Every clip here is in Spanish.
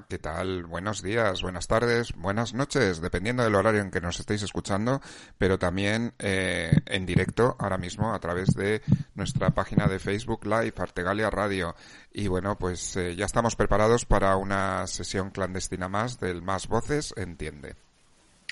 ¿Qué tal? Buenos días, buenas tardes, buenas noches, dependiendo del horario en que nos estéis escuchando, pero también eh, en directo ahora mismo a través de nuestra página de Facebook Live, Artegalia Radio. Y bueno, pues eh, ya estamos preparados para una sesión clandestina más del Más Voces Entiende.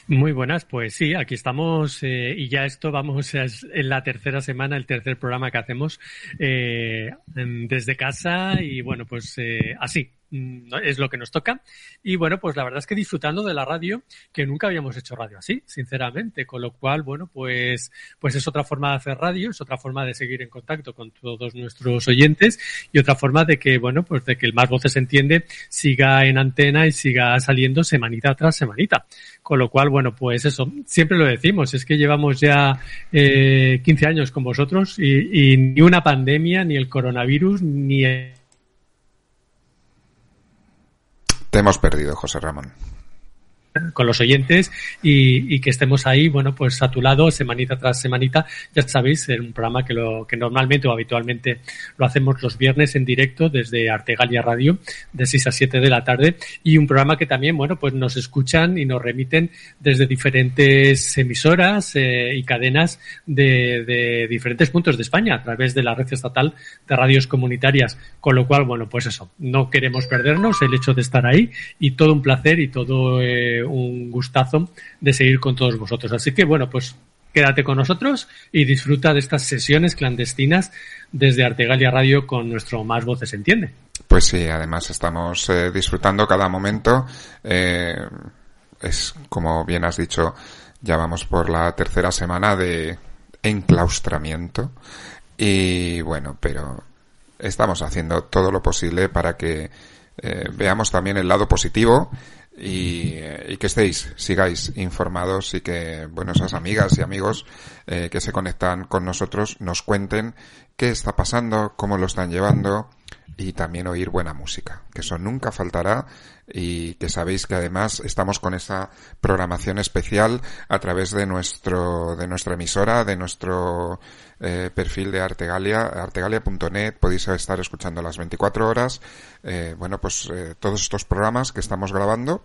Muy buenas, pues sí, aquí estamos eh, y ya esto vamos es en la tercera semana, el tercer programa que hacemos desde casa y bueno, pues así, es lo que nos toca. Y bueno, pues la verdad es que disfrutando de la radio, que nunca habíamos hecho radio así, sinceramente. Con lo cual, bueno, pues, pues es otra forma de hacer radio, es otra forma de seguir en contacto con todos nuestros oyentes y otra forma de que, bueno, pues de que el Más Voces Entiende siga en antena y siga saliendo semanita tras semanita. Con lo cual, bueno, pues eso, siempre lo decimos, es que llevamos ya eh, 15 años con vosotros y, y ni una pandemia, ni el coronavirus, ni el Te hemos perdido, José Ramón con los oyentes y, y, que estemos ahí, bueno, pues a tu lado, semanita tras semanita. Ya sabéis, es un programa que lo que normalmente o habitualmente lo hacemos los viernes en directo desde Artegalia Radio, de 6 a 7 de la tarde, y un programa que también, bueno, pues nos escuchan y nos remiten desde diferentes emisoras eh, y cadenas de, de diferentes puntos de España a través de la red estatal de radios comunitarias. Con lo cual, bueno, pues eso, no queremos perdernos el hecho de estar ahí y todo un placer y todo eh, un gustazo de seguir con todos vosotros. Así que bueno, pues quédate con nosotros y disfruta de estas sesiones clandestinas desde Artegalia Radio con nuestro Más Voces Entiende. Pues sí, además estamos eh, disfrutando cada momento. Eh, es como bien has dicho, ya vamos por la tercera semana de enclaustramiento. Y bueno, pero estamos haciendo todo lo posible para que eh, veamos también el lado positivo y, y, que estéis, sigáis informados y que, bueno, esas amigas y amigos eh, que se conectan con nosotros nos cuenten qué está pasando, cómo lo están llevando y también oír buena música, que eso nunca faltará y que sabéis que además estamos con esa programación especial a través de nuestro de nuestra emisora, de nuestro eh, perfil de Artegalia, artegalia.net, podéis estar escuchando las 24 horas, eh, bueno, pues eh, todos estos programas que estamos grabando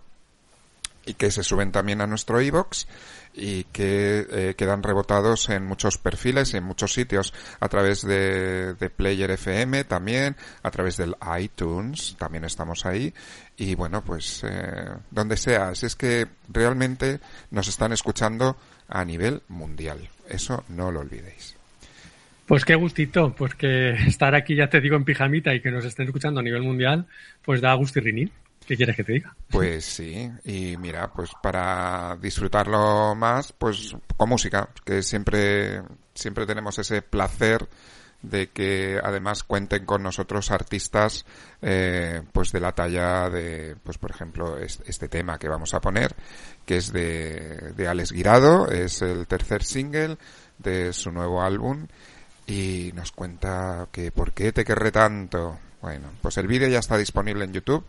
y que se suben también a nuestro iBox y que eh, quedan rebotados en muchos perfiles y en muchos sitios a través de, de, Player FM también, a través del iTunes, también estamos ahí y bueno, pues eh, donde sea, si es que realmente nos están escuchando a nivel mundial, eso no lo olvidéis. Pues qué gustito, pues que estar aquí, ya te digo, en pijamita y que nos estén escuchando a nivel mundial, pues da gusto y rinir. ¿Qué quieres que te diga? Pues sí, y mira, pues para disfrutarlo más, pues con música, que siempre, siempre tenemos ese placer de que además cuenten con nosotros artistas eh, pues de la talla de pues por ejemplo este, tema que vamos a poner que es de, de Alex Guirado es el tercer single de su nuevo álbum y nos cuenta que por qué te querré tanto bueno pues el vídeo ya está disponible en YouTube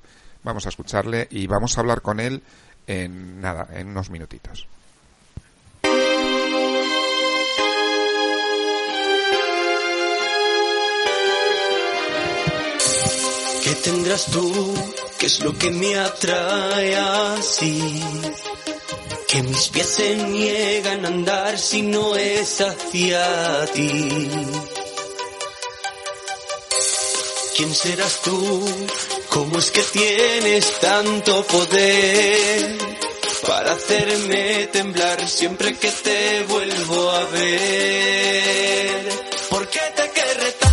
Vamos a escucharle y vamos a hablar con él en nada, en unos minutitos. ¿Qué tendrás tú? ¿Qué es lo que me atrae así? Que mis pies se niegan a andar si no es hacia ti. ¿Quién serás tú? ¿Cómo es que tienes tanto poder para hacerme temblar siempre que te vuelvo a ver? ¿Por qué te querré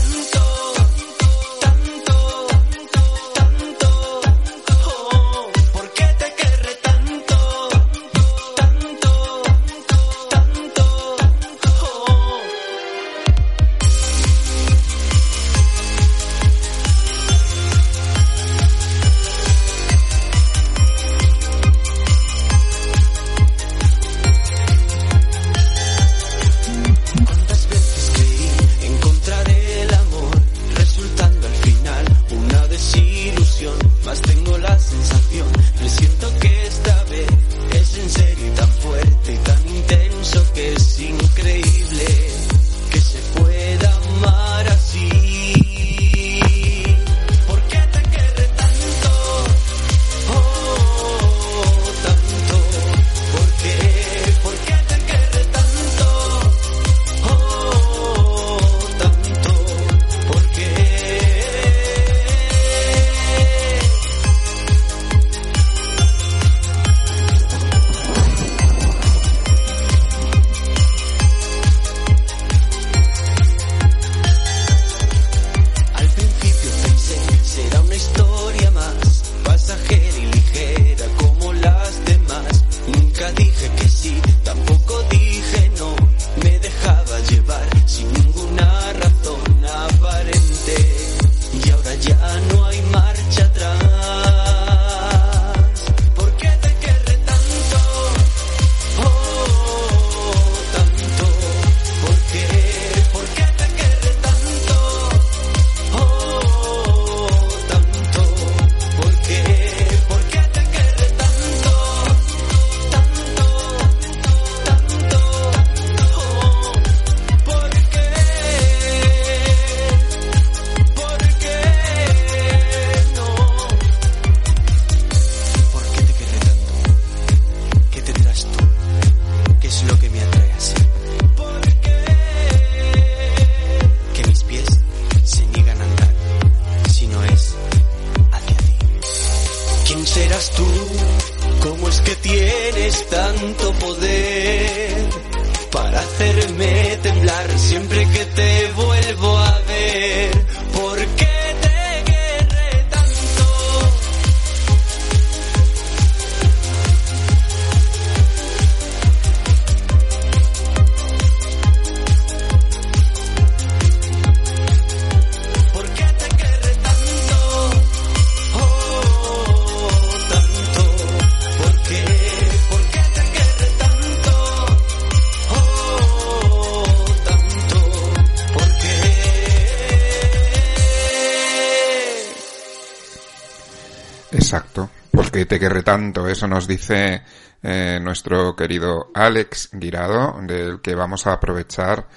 te querré tanto, eso nos dice eh, nuestro querido Alex Guirado, del que vamos a aprovechar.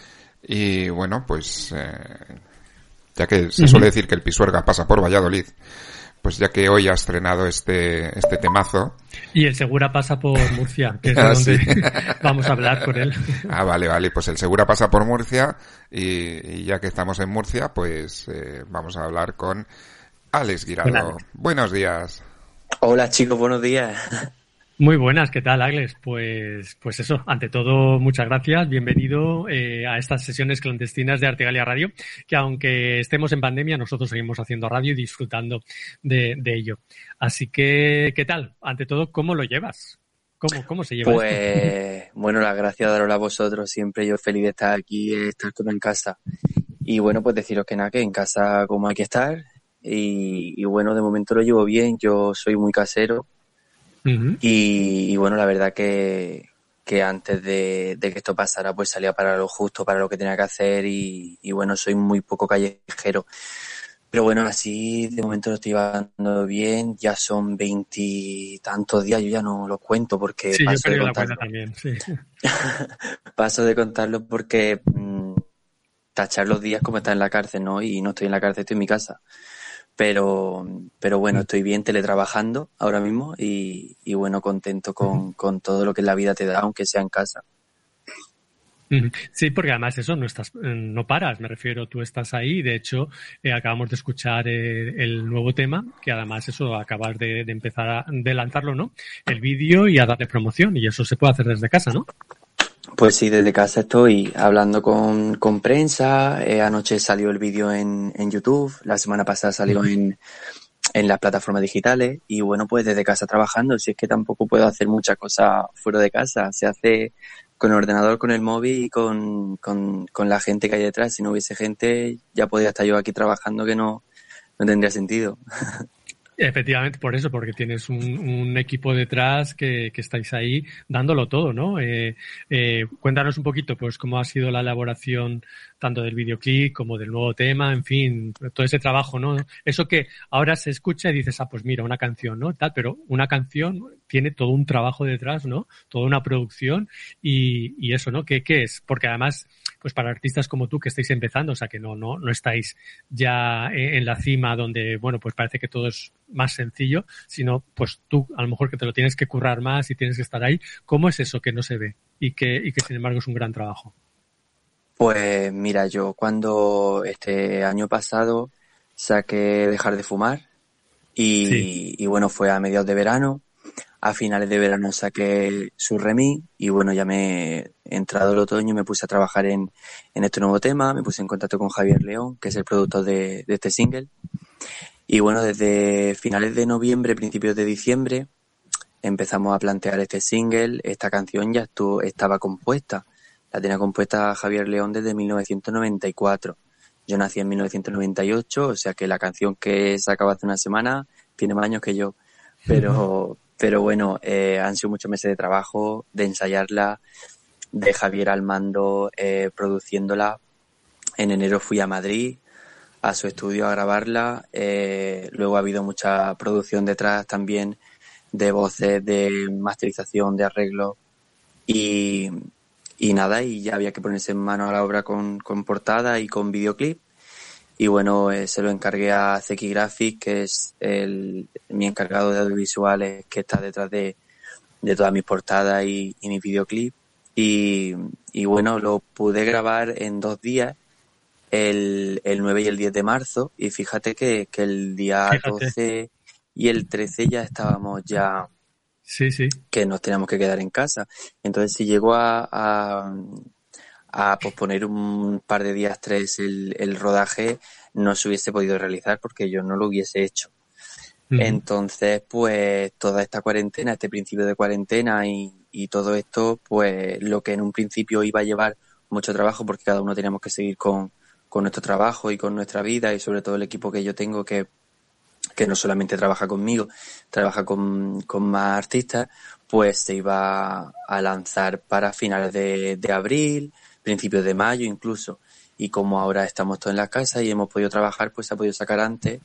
Y bueno, pues eh, ya que se suele decir que el Pisuerga pasa por Valladolid, pues ya que hoy ha estrenado este, este temazo. Y el Segura pasa por Murcia, que es de Ah, donde sí. vamos a hablar con él. Ah, vale, vale, pues el Segura pasa por Murcia y, y ya que estamos en Murcia, pues eh, vamos a hablar con Alex Guirado. Alex. Buenos días. Hola chicos, buenos días. Muy buenas, ¿qué tal, Agles? Pues, pues eso, ante todo, muchas gracias. Bienvenido eh, a estas sesiones clandestinas de Artegalia Radio, que aunque estemos en pandemia, nosotros seguimos haciendo radio y disfrutando de, de ello. Así que, ¿qué tal? Ante todo, ¿cómo lo llevas? ¿Cómo, cómo se lleva esto? Pues bueno, las gracias daros a vosotros. Siempre yo feliz de estar aquí, de estar todo en casa. Y bueno, pues deciros que nada, que en casa como hay que estar. Y, y bueno, de momento lo llevo bien. Yo soy muy casero. Y, y bueno, la verdad que, que antes de, de que esto pasara, pues salía para lo justo, para lo que tenía que hacer. Y, y bueno, soy muy poco callejero. Pero bueno, así de momento lo estoy llevando bien. Ya son veintitantos días, yo ya no los cuento porque Sí, paso de contarlo. cuenta también, sí. Paso de contarlo porque mm, tachar los días como está en la cárcel, ¿no? Y no estoy en la cárcel, estoy en mi casa. Pero, pero bueno, estoy bien teletrabajando ahora mismo y, y bueno, contento con, con todo lo que la vida te da, aunque sea en casa. Sí, porque además eso no estás, eh, no paras, me refiero, tú estás ahí. De hecho, eh, acabamos de escuchar eh, el nuevo tema, que además eso acabas de, de empezar a de lanzarlo, ¿no? El vídeo y a darle promoción, y eso se puede hacer desde casa, ¿no? Pues sí, desde casa estoy hablando con, con prensa. eh, anoche salió el vídeo en, en YouTube, la semana pasada salió en, en las plataformas digitales y bueno, pues desde casa trabajando. Si es que tampoco puedo hacer muchas cosas fuera de casa, se hace con el ordenador, con el móvil y con, con, con la gente que hay detrás. Si no hubiese gente, ya podría estar yo aquí trabajando que no, no tendría sentido. Efectivamente, por eso, porque tienes un, equipo detrás que, que estáis ahí dándolo todo, ¿no? Eh, eh, cuéntanos un poquito, pues, cómo ha sido la elaboración tanto del videoclip como del nuevo tema, en fin, todo ese trabajo, ¿no? Eso que ahora se escucha y dices, ah, pues mira, una canción, ¿no? Tal, pero una canción tiene todo un trabajo detrás, ¿no? Toda una producción y, y eso, ¿no? ¿Qué, ¿Qué es? Porque además, pues para artistas como tú que estáis empezando, o sea, que no, no, no estáis ya en la cima donde, bueno, pues parece que todo es más sencillo, sino pues tú a lo mejor que te lo tienes que currar más y tienes que estar ahí. ¿Cómo es eso que no se ve y que, y que sin embargo es un gran trabajo? Pues mira, yo cuando este año pasado saqué dejar de fumar y, Sí. y bueno, fue a mediados de verano. A finales de verano saqué su remix y bueno, ya me entrado el otoño me puse a trabajar en, en este nuevo tema, me puse en contacto con Javier León, que es el productor de, de este single. Y bueno, desde finales de noviembre, principios de diciembre, empezamos a plantear este single. Esta canción ya estuvo, estaba compuesta. La tenía compuesta Javier León desde 1994. Yo nací en 1998, o sea que la canción que sacaba hace una semana tiene más años que yo. Pero, pero bueno, eh, han sido muchos meses de trabajo, de ensayarla, de Javier al mando, eh, produciéndola. En enero fui a Madrid, a su estudio a grabarla. Eh, luego ha habido mucha producción detrás también de voces, de masterización, de arreglo. Y, y nada, y ya había que ponerse en mano a la obra con, con portada y con videoclip. Y bueno, eh, se lo encargué a Zeki Graphics, que es el, mi encargado de audiovisuales, que está detrás de, de todas mis portadas y, y mis videoclips. Y, y bueno, lo pude grabar en dos días, el, el 9 y el 10 de marzo. Y fíjate que, que el día Fíjate. 12 y el 13 ya estábamos ya Sí, sí. que nos teníamos que quedar en casa. Entonces, si llegó a, a, a posponer un par de días, tres, el, el, rodaje, no se hubiese podido realizar porque yo no lo hubiese hecho. Entonces, pues toda esta cuarentena, este principio de cuarentena y, y, todo esto, pues lo que en un principio iba a llevar mucho trabajo porque cada uno teníamos que seguir con, con nuestro trabajo y con nuestra vida y sobre todo el equipo que yo tengo que que no solamente trabaja conmigo, trabaja con, con más artistas, pues se iba a lanzar para finales de, de abril, principios de mayo incluso. Y como ahora estamos todos en la casa y hemos podido trabajar, pues se ha podido sacar antes.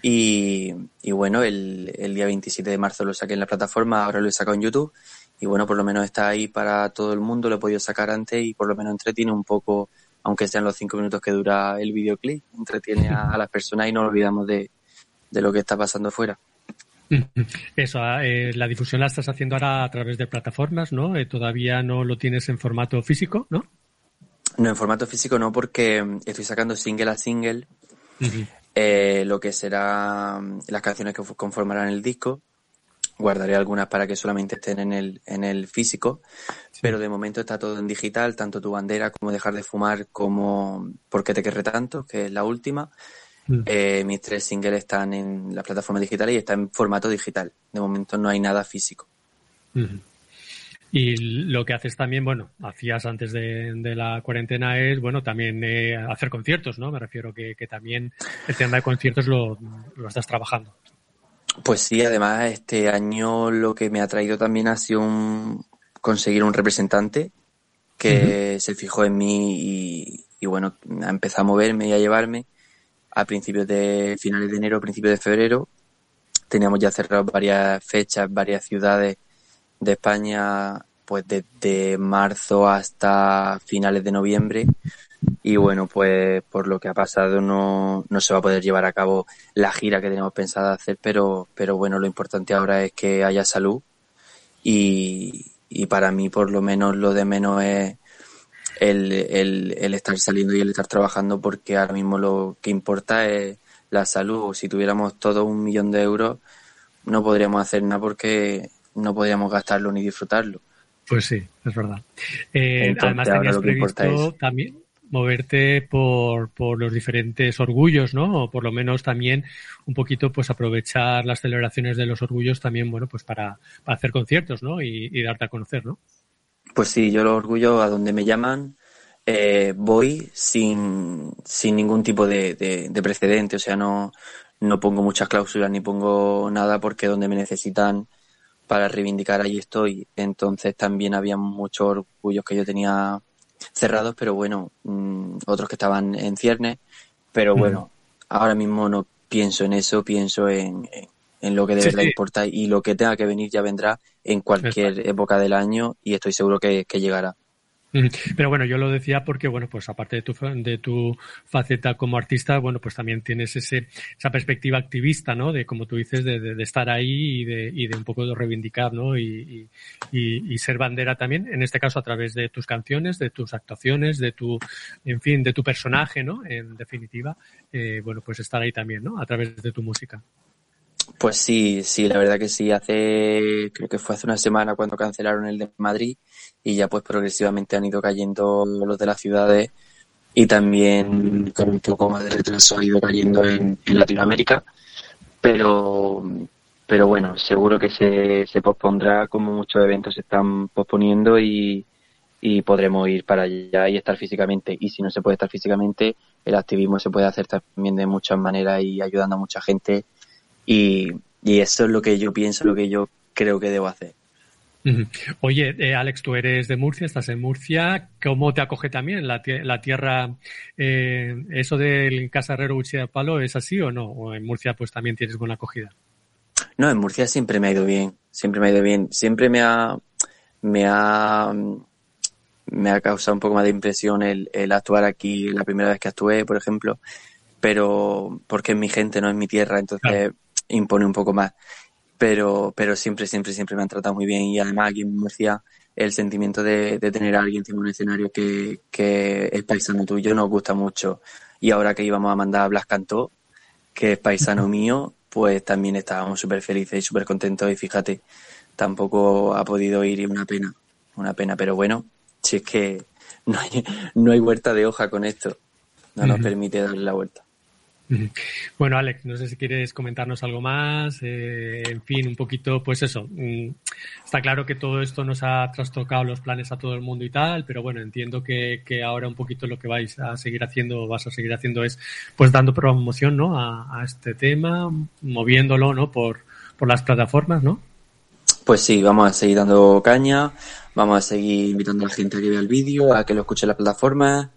Y, y bueno, el, el día 27 de marzo lo saqué en la plataforma, ahora lo he sacado en YouTube. Y bueno, por lo menos está ahí para todo el mundo, lo he podido sacar antes y por lo menos entretiene un poco, aunque sean los cinco minutos que dura el videoclip, entretiene a, las personas y no olvidamos de, de lo que está pasando fuera. Eso, eh, la difusión la estás haciendo ahora a través de plataformas, ¿no? Eh, todavía no lo tienes en formato físico, ¿no? No, en formato físico no, porque estoy sacando single a single uh -huh. eh, lo que será las canciones que conformarán el disco. Guardaré algunas para que solamente estén en el, en el físico, sí. pero de momento está todo en digital, tanto tu bandera como dejar de fumar como ¿Por qué te querré tanto? que es la última. Mm. Eh, mis tres singles están en la plataforma digital y está en formato digital. De momento no hay nada físico. Mm. Y lo que haces también, bueno, hacías antes de, de la cuarentena es, bueno, también eh, hacer conciertos, ¿no? Me refiero que, que también el tema de conciertos lo, lo, estás trabajando. Pues sí, además este año lo que me ha traído también ha sido un, conseguir un representante que uh -huh. se fijó en mí y, y bueno, empezó a moverme y a llevarme a principios de finales de enero, principios de febrero. Teníamos ya cerrado varias fechas, varias ciudades de España, pues desde marzo hasta finales de noviembre. Y bueno, pues por lo que ha pasado no, no se va a poder llevar a cabo la gira que teníamos pensada hacer, pero, pero bueno, lo importante ahora es que haya salud. Y, y para mí, por lo menos, lo de menos es el, el, el estar saliendo y el estar trabajando porque ahora mismo lo que importa es la salud. Si tuviéramos todo un millón de euros, no podríamos hacer nada porque no podríamos gastarlo ni disfrutarlo. Pues sí, es verdad. Eh, Entonces, además tenías previsto también moverte por, por los diferentes orgullos, ¿no? O por lo menos también un poquito pues aprovechar las celebraciones de los orgullos también, bueno, pues para, para hacer conciertos, ¿no? Y, y darte a conocer, ¿no? Pues sí, yo lo orgullo a donde me llaman, eh, voy sin, sin ningún tipo de, de, de, precedente, o sea, no, no pongo muchas cláusulas ni pongo nada porque donde me necesitan para reivindicar ahí estoy. Entonces también había muchos orgullos que yo tenía cerrados, pero bueno, mmm, otros que estaban en ciernes, pero bueno, mm. ahora mismo no pienso en eso, pienso en, en en lo que de sí, verdad sí. importa y lo que tenga que venir ya vendrá en cualquier Exacto. época del año y estoy seguro que, que, llegará. Pero bueno, yo lo decía porque, bueno, pues aparte de tu, de tu faceta como artista, bueno, pues también tienes ese, esa perspectiva activista, ¿no? De, como tú dices, de, de, estar ahí y de, y de un poco de reivindicar, ¿no? Y, y, y, ser bandera también, en este caso a través de tus canciones, de tus actuaciones, de tu, en fin, de tu personaje, ¿no? En definitiva, eh, bueno, pues estar ahí también, ¿no? A través de tu música. Pues sí, sí, la verdad que sí. Hace, creo que fue hace una semana cuando cancelaron el de Madrid y ya pues progresivamente han ido cayendo los de las ciudades y también con un poco más de retraso ha ido cayendo en, Latinoamérica. Pero, pero bueno, seguro que se, se pospondrá como muchos eventos se están posponiendo y, y podremos ir para allá y estar físicamente. Y si no se puede estar físicamente, el activismo se puede hacer también de muchas maneras y ayudando a mucha gente y, y eso es lo que yo pienso, lo que yo creo que debo hacer. Oye, eh, Alex, tú eres de Murcia, estás en Murcia. ¿Cómo te acoge también la, la tierra? Eh, ¿Eso del Casarrero de Palo es así o no? ¿O en Murcia pues también tienes buena acogida? No, en Murcia siempre me ha ido bien, siempre me ha ido bien. Siempre me ha, me ha, me ha causado un poco más de impresión el, el actuar aquí la primera vez que actué, por ejemplo. Pero porque es mi gente, no es mi tierra, entonces claro impone un poco más. Pero, pero siempre, siempre, siempre me han tratado muy bien y además aquí en Murcia el sentimiento de, de tener a alguien encima de un escenario que, que es paisano tuyo nos gusta mucho. Y ahora que íbamos a mandar a Blas Cantó, que es paisano mío, pues también estábamos súper felices y súper contentos y fíjate, tampoco ha podido ir y una pena, una pena, pero bueno, si es que no hay, no hay vuelta de hoja con esto, no nos permite darle la vuelta. Bueno, Alex, no sé si quieres comentarnos algo más. Eh, en fin, un poquito, pues eso. Mm, está claro que todo esto nos ha trastocado los planes a todo el mundo y tal, pero bueno, entiendo que, ahora un poquito lo que vais a seguir haciendo, vas a seguir haciendo es, pues dando promoción, ¿no? A, este tema, moviéndolo, ¿no? Por, por las plataformas, ¿no? Pues sí, vamos a seguir dando caña, vamos a seguir invitando a la gente a que vea el vídeo, a que lo escuche en las plataformas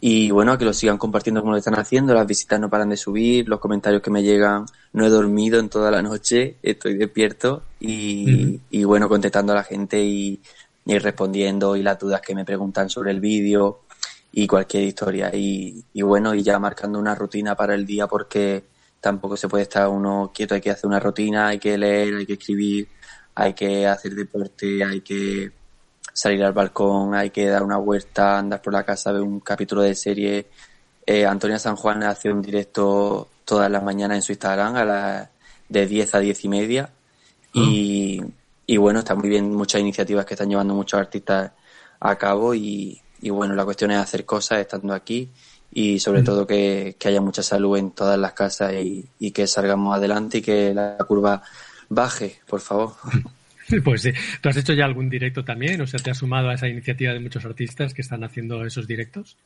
y bueno, que lo sigan compartiendo como lo están haciendo, las visitas no paran de subir, los comentarios que me llegan, no he dormido en toda la noche, estoy despierto y, y bueno, contestando a la gente y, y, respondiendo y las dudas que me preguntan sobre el vídeo y cualquier historia. Y, y bueno, y ya marcando una rutina para el día porque tampoco se puede estar uno quieto, hay que hacer una rutina, hay que leer, hay que escribir, hay que hacer deporte, hay que salir al balcón, hay que dar una vuelta, andar por la casa, ver un capítulo de serie. Eh, Antonia San Juan hace un directo todas las mañanas en su Instagram a las de 10 a 10 y media. Y, y bueno, está muy bien muchas iniciativas que están llevando muchos artistas a cabo y, y bueno, la cuestión es hacer cosas estando aquí y sobre todo que, que, haya mucha salud en todas las casas y, y que salgamos adelante y que la curva baje, por favor. Pues sí. ¿Tú has hecho ya algún directo también? O sea, ¿te has sumado a esa iniciativa de muchos artistas que están haciendo esos directos?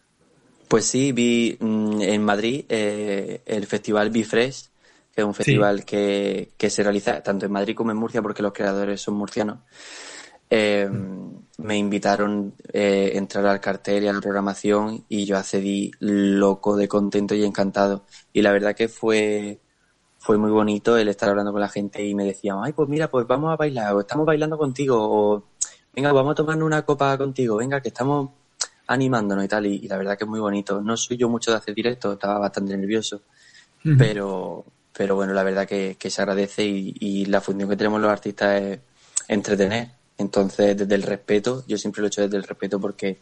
Pues sí, vi mm, en Madrid eh, el festival Bifresh, que es un festival que, que, se realiza tanto en Madrid como en Murcia, porque los creadores son murcianos. Eh, me invitaron eh, a entrar al cartel y a la programación y yo accedí loco de contento y encantado. Y la verdad que fue fue muy bonito el estar hablando con la gente y me decían, ay, pues mira, pues vamos a bailar, o estamos bailando contigo, o venga, vamos a tomarnos una copa contigo, venga, que estamos animándonos y tal, y, la verdad que es muy bonito. No soy yo mucho de hacer directo, estaba bastante nervioso, pero, pero bueno, la verdad que, que se agradece y, y, la función que tenemos los artistas es entretener. Entonces, desde el respeto, yo siempre lo he hecho desde el respeto porque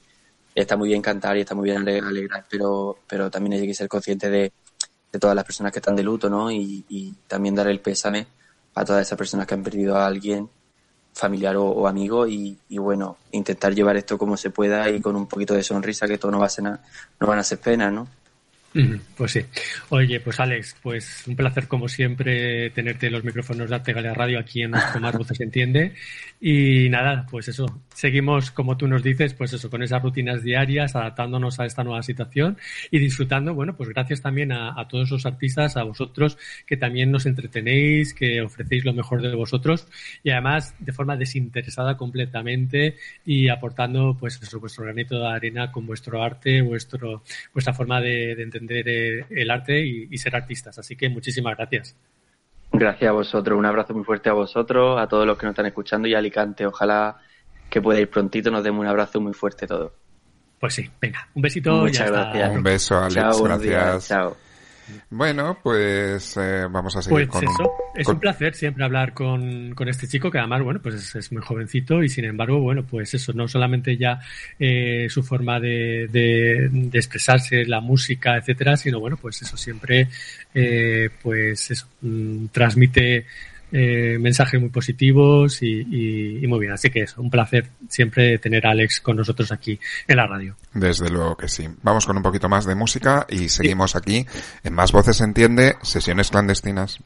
está muy bien cantar y está muy bien alegrar, pero, pero también hay que ser consciente de, de todas las personas que están de luto, ¿no? Y, también dar el pésame a todas esas personas que han perdido a alguien, familiar o, amigo, y, bueno, intentar llevar esto como se pueda y con un poquito de sonrisa, que todo no va a ser no van a ser penas, ¿no? Pues sí. Oye, pues Alex, pues un placer como siempre tenerte los micrófonos de Artegalia Radio aquí en Más Voces Entiende. Y nada, pues eso, seguimos como tú nos dices, pues eso, con esas rutinas diarias, adaptándonos a esta nueva situación y disfrutando, bueno, pues gracias también a, todos los artistas, a vosotros que también nos entretenéis, que ofrecéis lo mejor de vosotros y además de forma desinteresada completamente y aportando pues eso, vuestro granito de arena con vuestro arte, vuestro, vuestra forma de, de entender el arte y, ser artistas. Así que muchísimas gracias. Gracias a vosotros, un abrazo muy fuerte a vosotros, a todos los que nos están escuchando y a Alicante. Ojalá que pueda ir prontito, nos demos un abrazo muy fuerte todos. Pues sí, venga, un besito. Muchas gracias. Un beso, Alex, gracias. Chao. Bueno, pues eh, vamos a seguir pues con eso. Es un placer siempre hablar con, con, este chico que además, bueno, pues es, muy jovencito y sin embargo, bueno, pues eso, no solamente ya eh, su forma de, de, expresarse, la música, etcétera, sino bueno, pues eso siempre, eh, pues eso, mm, transmite eh, mensajes muy positivos y, muy bien. Así que es un placer siempre tener a Alex con nosotros aquí en la radio. Desde luego que sí. Vamos con un poquito más de música y seguimos aquí en Más Voces Entiende, sesiones clandestinas.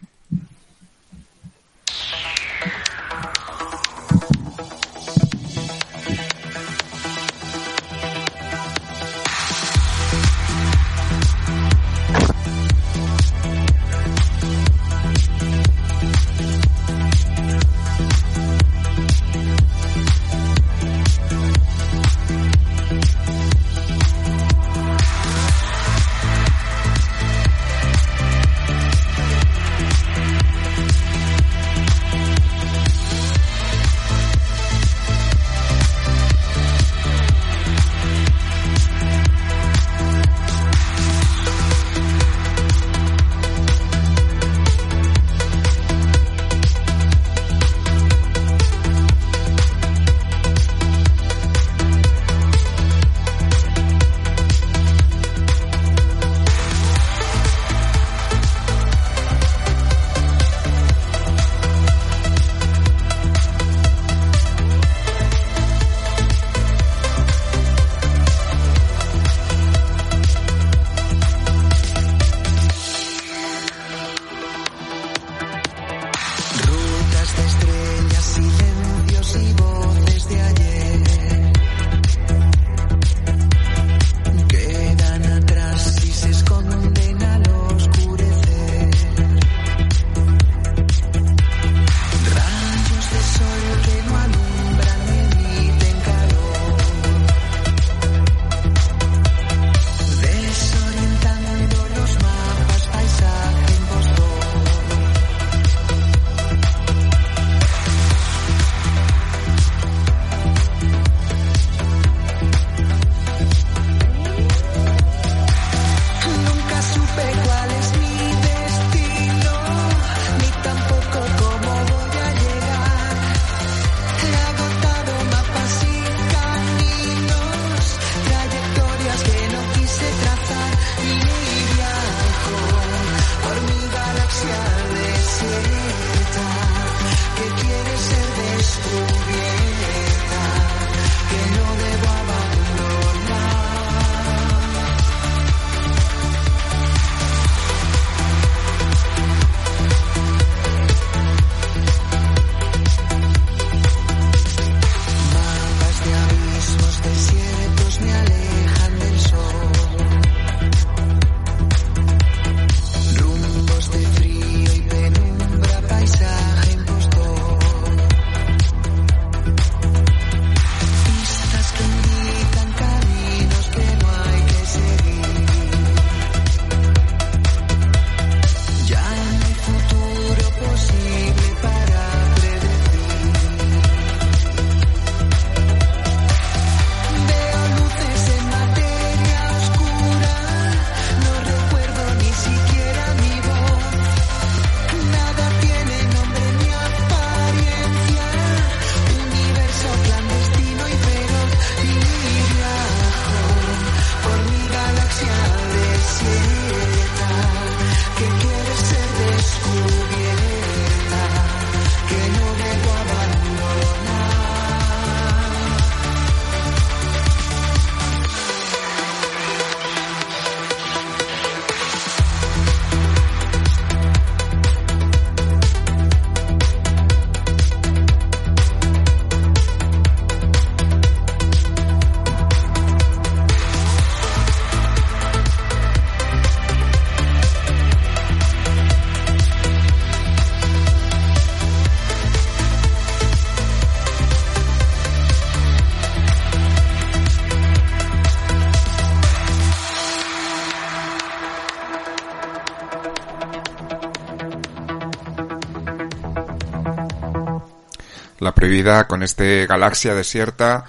La prohibida con este galaxia desierta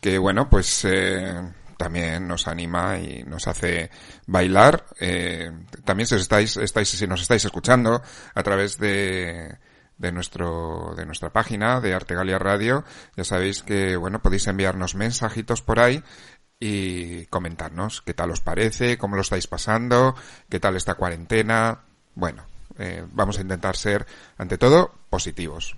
que bueno, pues eh, también nos anima y nos hace bailar. Eh, también si estáis, estáis, si nos estáis escuchando a través de de nuestro de nuestra página de Artegalia Radio, ya sabéis que bueno podéis enviarnos mensajitos por ahí y comentarnos qué tal os parece, cómo lo estáis pasando, qué tal esta cuarentena. Bueno, eh, vamos a intentar ser ante todo positivos.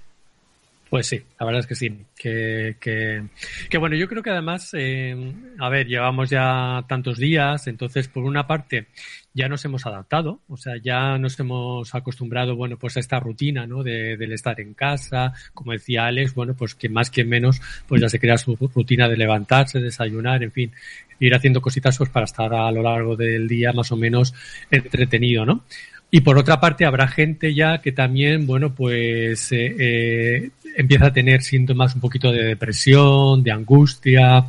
Pues sí, la verdad es que sí. Que, que, que bueno, yo creo que además, eh, a ver, llevamos ya tantos días, entonces por una parte ya nos hemos adaptado, o sea, ya nos hemos acostumbrado, bueno, pues a esta rutina, ¿no? De, del estar en casa, como decía Alex, bueno, pues que más que menos, pues ya se crea su rutina de levantarse, desayunar, en fin, ir haciendo cositas pues para estar a lo largo del día más o menos entretenido, ¿no? Y por otra parte, habrá gente ya que también, bueno, pues eh, eh, empieza a tener síntomas un poquito de depresión, de angustia,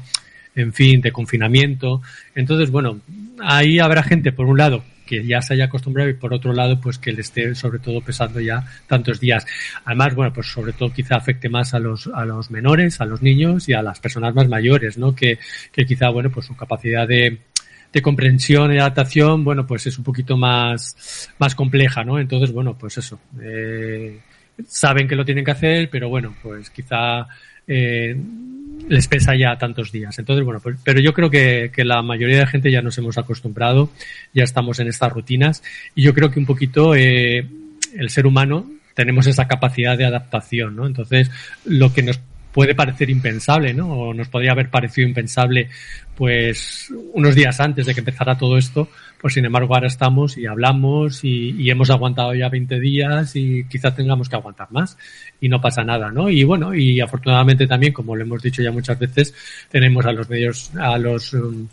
en fin, de confinamiento. Entonces, bueno, ahí habrá gente, por un lado, que ya se haya acostumbrado y por otro lado, pues que le esté sobre todo pesando ya tantos días. Además, bueno, pues sobre todo quizá afecte más a los, a los menores, a los niños y a las personas más mayores, ¿no? Que, que quizá, bueno, pues su capacidad de, de comprensión y adaptación, bueno, pues es un poquito más, más compleja, ¿no? Entonces, bueno, pues eso. Eh, saben que lo tienen que hacer, pero bueno, pues quizá eh, les pesa ya tantos días. Entonces, bueno, pues, pero yo creo que, que la mayoría de gente ya nos hemos acostumbrado, ya estamos en estas rutinas y yo creo que un poquito eh, el ser humano tenemos esa capacidad de adaptación, ¿no? Entonces, lo que nos puede parecer impensable, ¿no? O nos podría haber parecido impensable, pues, unos días antes de que empezara todo esto, pues sin embargo ahora estamos y hablamos y, hemos aguantado ya 20 días y quizás tengamos que aguantar más y no pasa nada, ¿no? Y bueno, y afortunadamente también, como lo hemos dicho ya muchas veces, tenemos a los medios, a los um,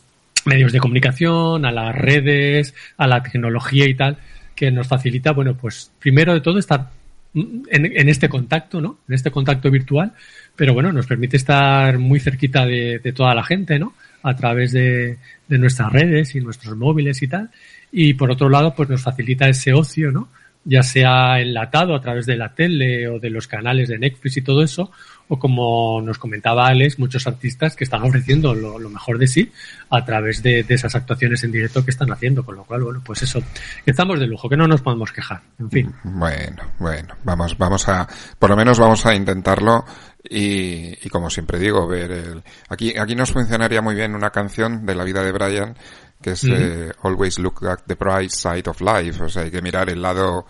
medios de comunicación, a las redes, a la tecnología y tal, que nos facilita, bueno, pues primero de todo estar en, en este contacto, ¿no? En este contacto virtual, pero bueno, nos permite estar muy cerquita de, de toda la gente, ¿no? A través de, de, nuestras redes y nuestros móviles y tal. Y por otro lado, pues nos facilita ese ocio, ¿no? Ya sea enlatado a través de la tele o de los canales de Netflix y todo eso, o como nos comentaba Alex, muchos artistas que están ofreciendo lo, mejor de sí a través de, de, esas actuaciones en directo que están haciendo, con lo cual, bueno, pues eso, estamos de lujo, que no nos podemos quejar, en fin. Bueno, bueno, vamos, vamos a, por lo menos vamos a intentarlo y, y, como siempre digo, ver el... Aquí, aquí nos funcionaría muy bien una canción de la vida de Brian, que es mm. eh, Always Look at the Bright Side of Life, o sea, hay que mirar el lado,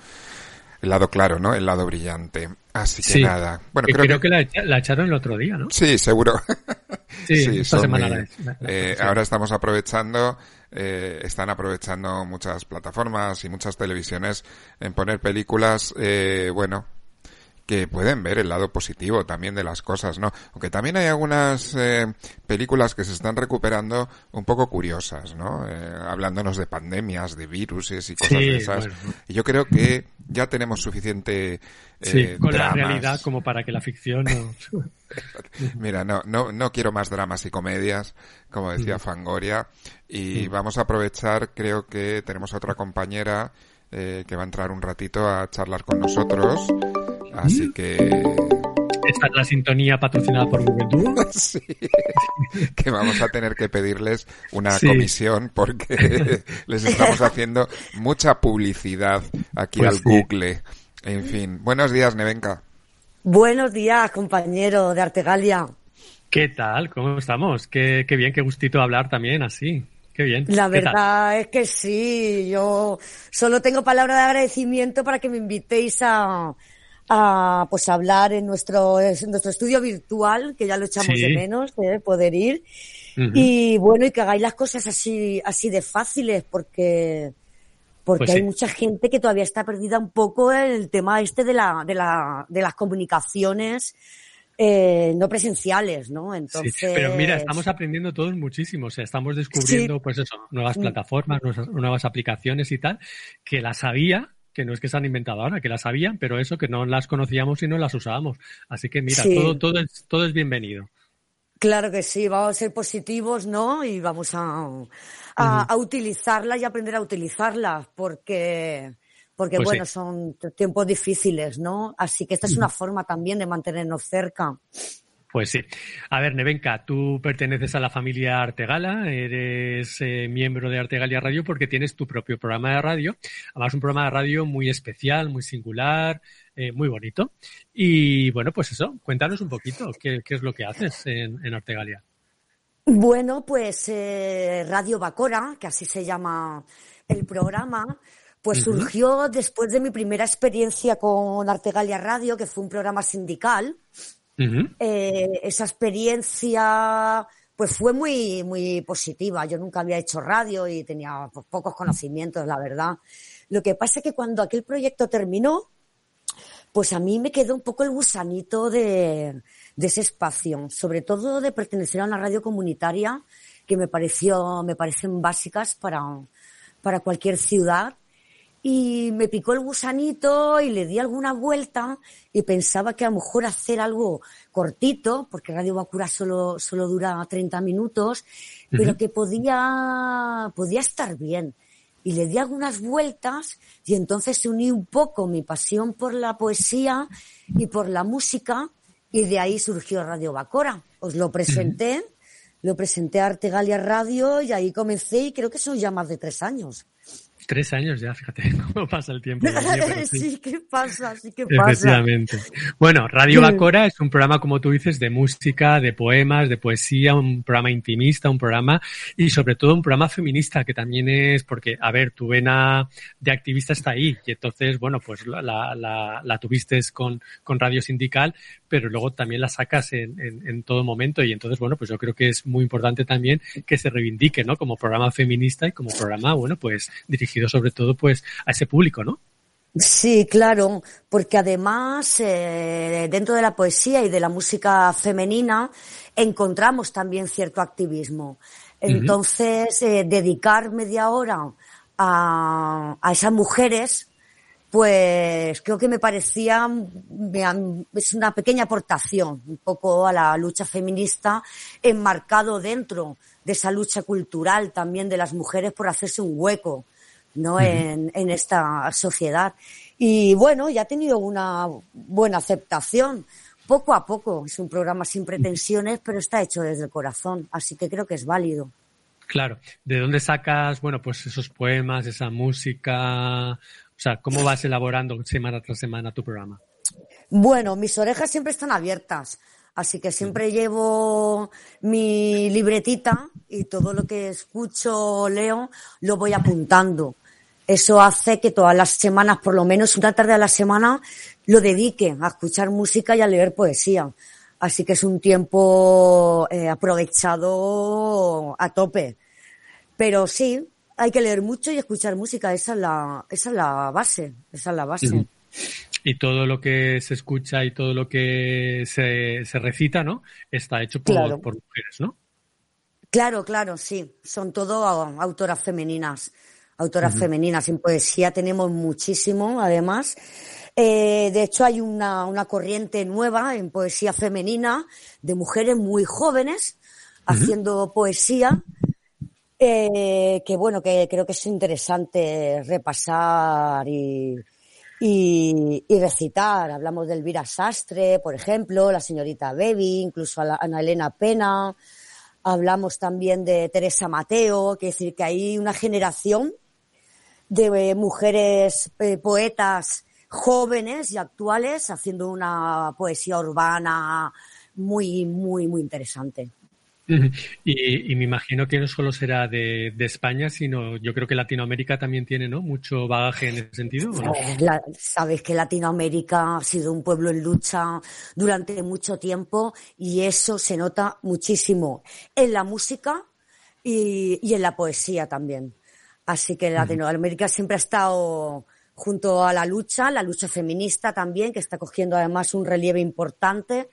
el lado claro, ¿no? El lado brillante. Así que sí. nada. Bueno, creo, creo que, que la, la, echaron el otro día, ¿no? Sí, seguro. Sí, sí esta semana muy, la, la, eh, Ahora estamos aprovechando, eh, están aprovechando muchas plataformas y muchas televisiones en poner películas, eh, bueno, que pueden ver el lado positivo también de las cosas, ¿no? Aunque también hay algunas eh, películas que se están recuperando un poco curiosas, ¿no? Eh, hablándonos de pandemias, de virus y cosas sí, de esas. Bueno. Y yo creo que ya tenemos suficiente eh, sí, con dramas. la realidad como para que la ficción no... Mira, no, no, no quiero más dramas y comedias, como decía mm. Fangoria, y mm. vamos a aprovechar, creo que tenemos a otra compañera eh, que va a entrar un ratito a charlar con nosotros. Así que... Esta es la sintonía patrocinada por Google Duo. sí. Que vamos a tener que pedirles una sí. comisión porque les estamos haciendo mucha publicidad aquí pues al sí. Google. En fin. Buenos días, Nevenka. Buenos días, compañero de Artegalia. ¿Qué tal? ¿Cómo estamos? Qué, qué bien, qué gustito hablar también así. Qué bien. La verdad es que sí. Yo solo tengo palabras de agradecimiento para que me invitéis a, a pues hablar en nuestro, en nuestro estudio virtual, que ya lo echamos sí. de menos, eh, poder ir. Uh -huh. Y bueno, y que hagáis las cosas así, así de fáciles, porque, porque pues hay sí. mucha gente que todavía está perdida un poco en el tema este de la, de la, de las comunicaciones, eh, no presenciales, ¿no? Entonces. Sí, pero mira, estamos aprendiendo todos muchísimo, o sea, estamos descubriendo, sí. pues eso, nuevas mm. plataformas, nuevas, nuevas aplicaciones y tal, que las había, que no es que se han inventado ahora, que las sabían, pero eso que no las conocíamos y no las usábamos. Así que mira, sí. todo, todo, es, todo es bienvenido. Claro que sí, vamos a ser positivos, ¿no? Y vamos a, a, uh -huh. a utilizarlas y aprender a utilizarlas, porque porque Pues bueno, sí. son tiempos difíciles, ¿no? Así que esta es una forma también de mantenernos cerca. Pues sí. A ver, Nevenka, tú perteneces a la familia Artegala, eres eh, miembro de Artegalia Radio porque tienes tu propio programa de radio. Además, un programa de radio muy especial, muy singular, eh, muy bonito. Y bueno, pues eso, cuéntanos un poquito qué, qué es lo que haces en, en Artegalia. Bueno, pues eh, Radio Bacora, que así se llama el programa, pues surgió después de mi primera experiencia con Artegalia Radio, que fue un programa sindical. Eh, esa experiencia pues fue muy muy positiva. Yo nunca había hecho radio y tenía pocos conocimientos, la verdad. Lo que pasa es que cuando aquel proyecto terminó, pues a mí me quedó un poco el gusanito de, de ese espacio, sobre todo de pertenecer a una radio comunitaria que me pareció, me parecen básicas para, para cualquier ciudad. Y me picó el gusanito y le di alguna vuelta y pensaba que a lo mejor hacer algo cortito, porque Radio Bacura solo, solo dura 30 minutos, pero que podía, podía estar bien. Y le di algunas vueltas y entonces uní un poco mi pasión por la poesía y por la música y de ahí surgió Radio Bacora. Os lo presenté, lo presenté a Artegalia Radio y ahí comencé y creo que son ya más de tres años. Tres años ya, fíjate cómo pasa el tiempo. Dios mío, pero sí. sí, ¿qué pasa? Sí, ¿qué pasa? Efectivamente. Bueno, Radio. Bacora es un programa, como tú dices, de música, de poemas, de poesía, un programa intimista, un programa y sobre todo un programa feminista que también es, porque, a ver, tu vena de activista está ahí y entonces, bueno, pues la, la, la, la tuviste con, con Radio Sindical, pero luego también la sacas en, en, en todo momento y entonces, bueno, pues yo creo que es muy importante también que se reivindique, ¿no? Como programa feminista y como programa, bueno, pues dirigido sobre todo pues a ese público, ¿no? Sí, claro, porque además eh, dentro de la poesía y de la música femenina encontramos también cierto activismo. Entonces, eh, dedicar media hora a, a esas mujeres, pues creo que me parecía, es una pequeña aportación un poco a la lucha feminista, enmarcado dentro de esa lucha cultural también de las mujeres por hacerse un hueco. ¿No? en, en esta sociedad. Y bueno, ya ha tenido una buena aceptación. Poco a poco, es un programa sin pretensiones, pero está hecho desde el corazón, así que creo que es válido. Claro. ¿De dónde sacas, bueno, pues esos poemas, esa música? O sea, ¿cómo vas elaborando semana tras semana tu programa? Bueno, mis orejas siempre están abiertas, así que siempre llevo mi libretita y todo lo que escucho o leo lo voy apuntando. Eso hace que todas las semanas, por lo menos una tarde a la semana, lo dedique a escuchar música y a leer poesía. Así que es un tiempo eh, aprovechado a tope. Pero sí, hay que leer mucho y escuchar música. Esa es la, esa es la base. Esa es la base. Y todo lo que se escucha y todo lo que se, se recita, ¿no? Está hecho por, Claro. por mujeres, ¿no? Claro, claro, sí. Son todo a- autoras femeninas. Autoras femeninas. En poesía tenemos muchísimo, además. Eh, de hecho, hay una, una corriente nueva en poesía femenina de mujeres muy jóvenes haciendo poesía. eh, que bueno, que creo que es interesante repasar y, y, y recitar. Hablamos de Elvira Sastre, por ejemplo, la señorita Bebi, incluso a la- Ana Elena Pena. Hablamos también de Teresa Mateo, que es decir, que hay una generación de eh, mujeres eh, poetas jóvenes y actuales haciendo una poesía urbana muy, muy, muy interesante. Y, y me imagino que no solo será de, de España, sino yo creo que Latinoamérica también tiene, ¿no? Mucho bagaje en ese sentido, ¿o no? Eh, la- Sabes que Latinoamérica ha sido un pueblo en lucha durante mucho tiempo y eso se nota muchísimo en la música y, y en la poesía también. Así que Latinoamérica siempre ha estado junto a la lucha, la lucha feminista también, que está cogiendo además un relieve importante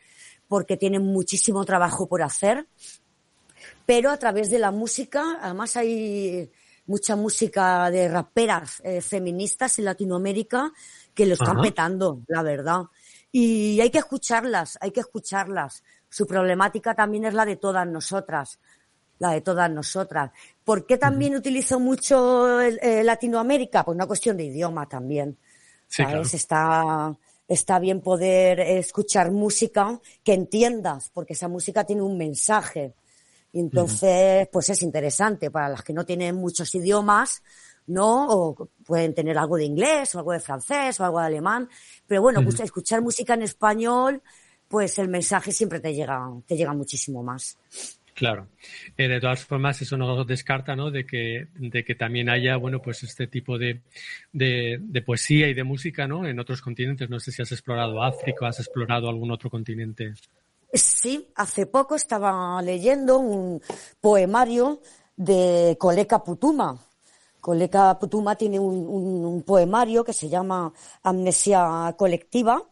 porque tienen muchísimo trabajo por hacer pero a través de la música, además hay mucha música de raperas eh, feministas en Latinoamérica que lo están Ajá. petando, la verdad. Y hay que escucharlas, hay que escucharlas. Su problemática también es la de todas nosotras. la de todas nosotras. ¿Por qué también utilizo mucho Latinoamérica? Pues una cuestión de idioma también. ¿Sabes? Está, está bien poder escuchar música que entiendas, porque esa música tiene un mensaje. Entonces, pues es interesante para las que no tienen muchos idiomas, ¿no? O pueden tener algo de inglés, o algo de francés, o algo de alemán. Pero bueno, pues escuchar música en español, pues el mensaje siempre te llega, te llega muchísimo más. Claro. Eh, de todas formas, eso no descarta, ¿no? De que, de que también haya, bueno, pues este tipo de, de, de, poesía y de música, ¿no? En otros continentes. No sé si has explorado África, has explorado algún otro continente. Sí, hace poco estaba leyendo un poemario de Coleca Putuma. Coleca Putuma tiene un, un poemario que se llama Amnesia Colectiva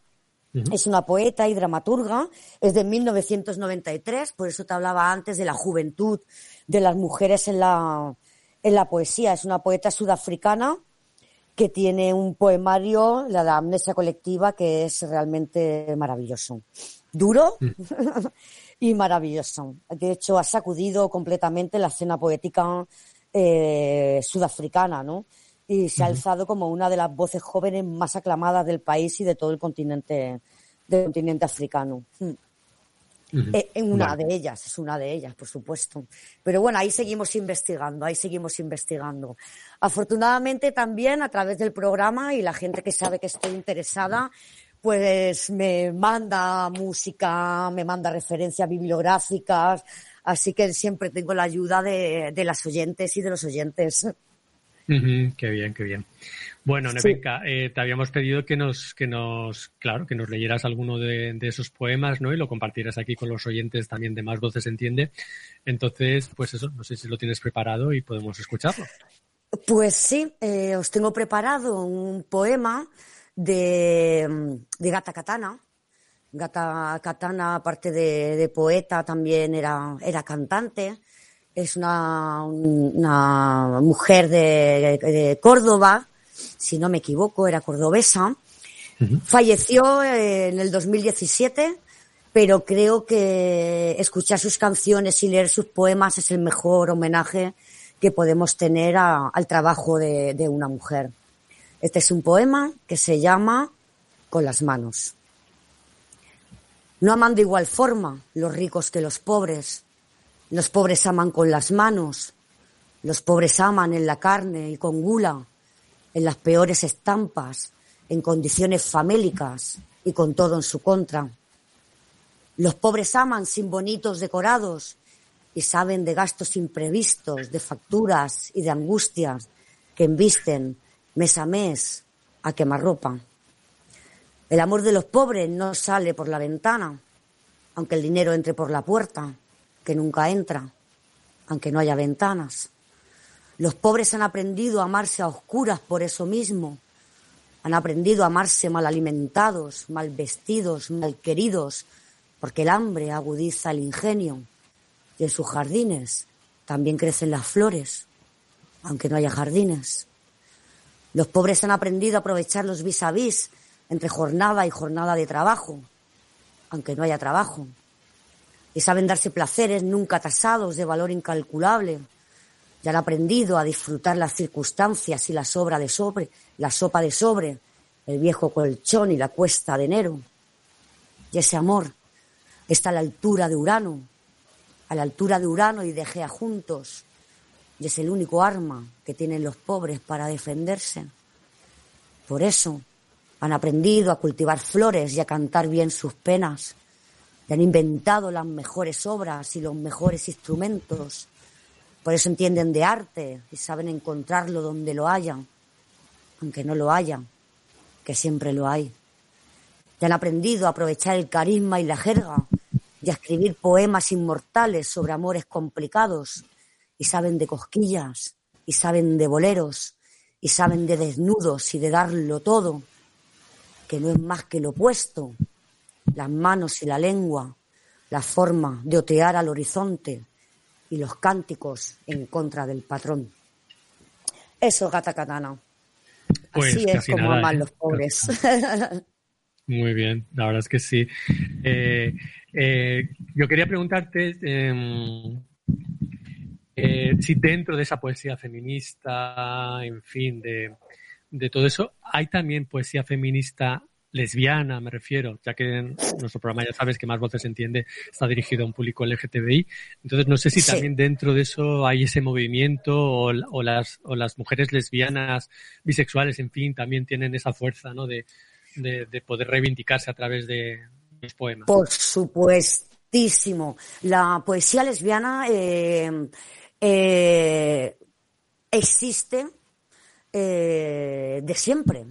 es una poeta y dramaturga, es de 1993, por eso te hablaba antes de la juventud de las mujeres en la, en la poesía. Es una poeta sudafricana que tiene un poemario, la de Amnesia Colectiva, que es realmente maravilloso. Duro mm. y maravilloso. De hecho, ha sacudido completamente la escena poética eh, sudafricana, ¿no? Y se ha alzado como una de las voces jóvenes más aclamadas del país y de todo el continente, del continente africano. Eh, en una de ellas, es una de ellas, por supuesto. Pero bueno, ahí seguimos investigando, ahí seguimos investigando. Afortunadamente también a través del programa y la gente que sabe que estoy interesada, pues me manda música, me manda referencias bibliográficas, así que siempre tengo la ayuda de, de las oyentes y de los oyentes qué bien, qué bien. Bueno, Nevenka, eh, te habíamos pedido que nos, que nos, claro, que nos leyeras alguno de, esos poemas, ¿no? Y lo compartieras aquí con los oyentes también de Más Voces Entiende. Entonces, pues eso, no sé si lo tienes preparado y podemos escucharlo. Pues sí, eh, os tengo preparado un poema de, de Gata Katana. Gata Katana, aparte de, de poeta, también era, era cantante es una, una mujer de, Córdoba, si no me equivoco, era cordobesa. Falleció en el 2017, pero creo que escuchar sus canciones y leer sus poemas es el mejor homenaje que podemos tener al trabajo de, de una mujer. Este es un poema que se llama Con las manos. No aman de igual forma los ricos que los pobres, los pobres aman con las manos, los pobres aman en la carne y con gula, en las peores estampas, en condiciones famélicas y con todo en su contra. Los pobres aman sin bonitos decorados y saben de gastos imprevistos, de facturas y de angustias que embisten mes a mes a quemarropa. El amor de los pobres no sale por la ventana, aunque el dinero entre por la puerta que nunca entra, aunque no haya ventanas. Los pobres han aprendido a amarse a oscuras por eso mismo. Han aprendido a amarse mal alimentados, mal vestidos, mal queridos, porque el hambre agudiza el ingenio. Y en sus jardines también crecen las flores, aunque no haya jardines. Los pobres han aprendido a aprovechar los vis a vis entre jornada y jornada de trabajo, aunque no haya trabajo y saben darse placeres nunca tasados de valor incalculable. Ya han aprendido a disfrutar las circunstancias y la sobra de sobre, la sopa de sobre, el viejo colchón y la cuesta de enero. Y ese amor está a la altura de Urano, a la altura de Urano y de Gea juntos. Y es el único arma que tienen los pobres para defenderse. Por eso han aprendido a cultivar flores y a cantar bien sus penas y han inventado las mejores obras y los mejores instrumentos. Por eso entienden de arte y saben encontrarlo donde lo hayan, aunque no lo hayan, que siempre lo hay. Y han aprendido a aprovechar el carisma y la jerga y a escribir poemas inmortales sobre amores complicados y saben de cosquillas y saben de boleros y saben de desnudos y de darlo todo, que no es más que lo opuesto las manos y la lengua, la forma de otear al horizonte y los cánticos en contra del patrón. Eso, gata katana. Pues Así es como aman ¿eh? los pobres. Muy bien, la verdad es que sí. Eh, eh, yo quería preguntarte, em, si dentro de esa poesía feminista, en fin, de, de todo eso, hay también poesía feminista lesbiana, me refiero, ya que en nuestro programa ya sabes que Más Voces Entiende está dirigido a un público LGTBI. Entonces, no sé si también dentro de eso hay ese movimiento o, o, las, o las mujeres lesbianas, bisexuales, en fin, también tienen esa fuerza, ¿no? De, de, de poder reivindicarse a través de los poemas. Por supuestísimo. La poesía lesbiana eh, eh, existe eh, de siempre.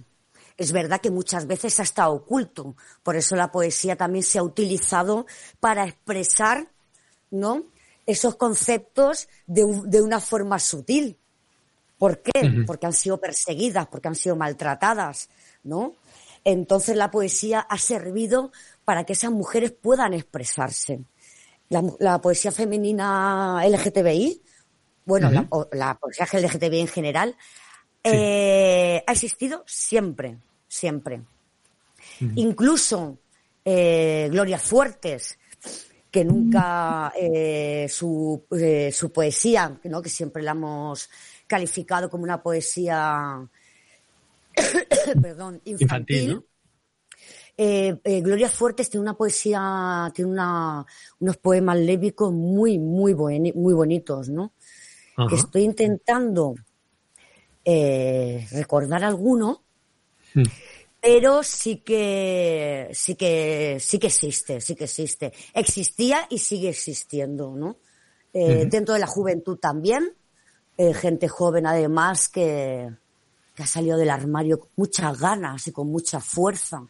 Es verdad que muchas veces ha estado oculto, por eso la poesía también se ha utilizado para expresar, ¿no? Esos conceptos de, de una forma sutil. ¿Por qué? Uh -huh. Porque han sido perseguidas, porque han sido maltratadas, ¿no? Entonces la poesía ha servido para que esas mujeres puedan expresarse. La, la poesía femenina LGTBI, bueno, uh -huh. la, la, poesía LGTBI en general, sí. eh, ha existido siempre, siempre. Uh -huh. Incluso eh, Gloria Fuertes, que nunca eh, su, eh, su poesía, ¿no? que siempre la hemos calificado como una poesía perdón, infantil. infantil ¿no? eh, eh, Gloria Fuertes tiene una poesía, tiene una, unos poemas lévicos muy, muy, buen, muy bonitos, ¿no? Ajá. Estoy intentando recordar alguno. Pero sí que, sí que, sí que existe, sí que existe. Existía y sigue existiendo, ¿no? Hmm. Dentro de la juventud también, eh, gente joven además que, que ha salido del armario con muchas ganas y con mucha fuerza.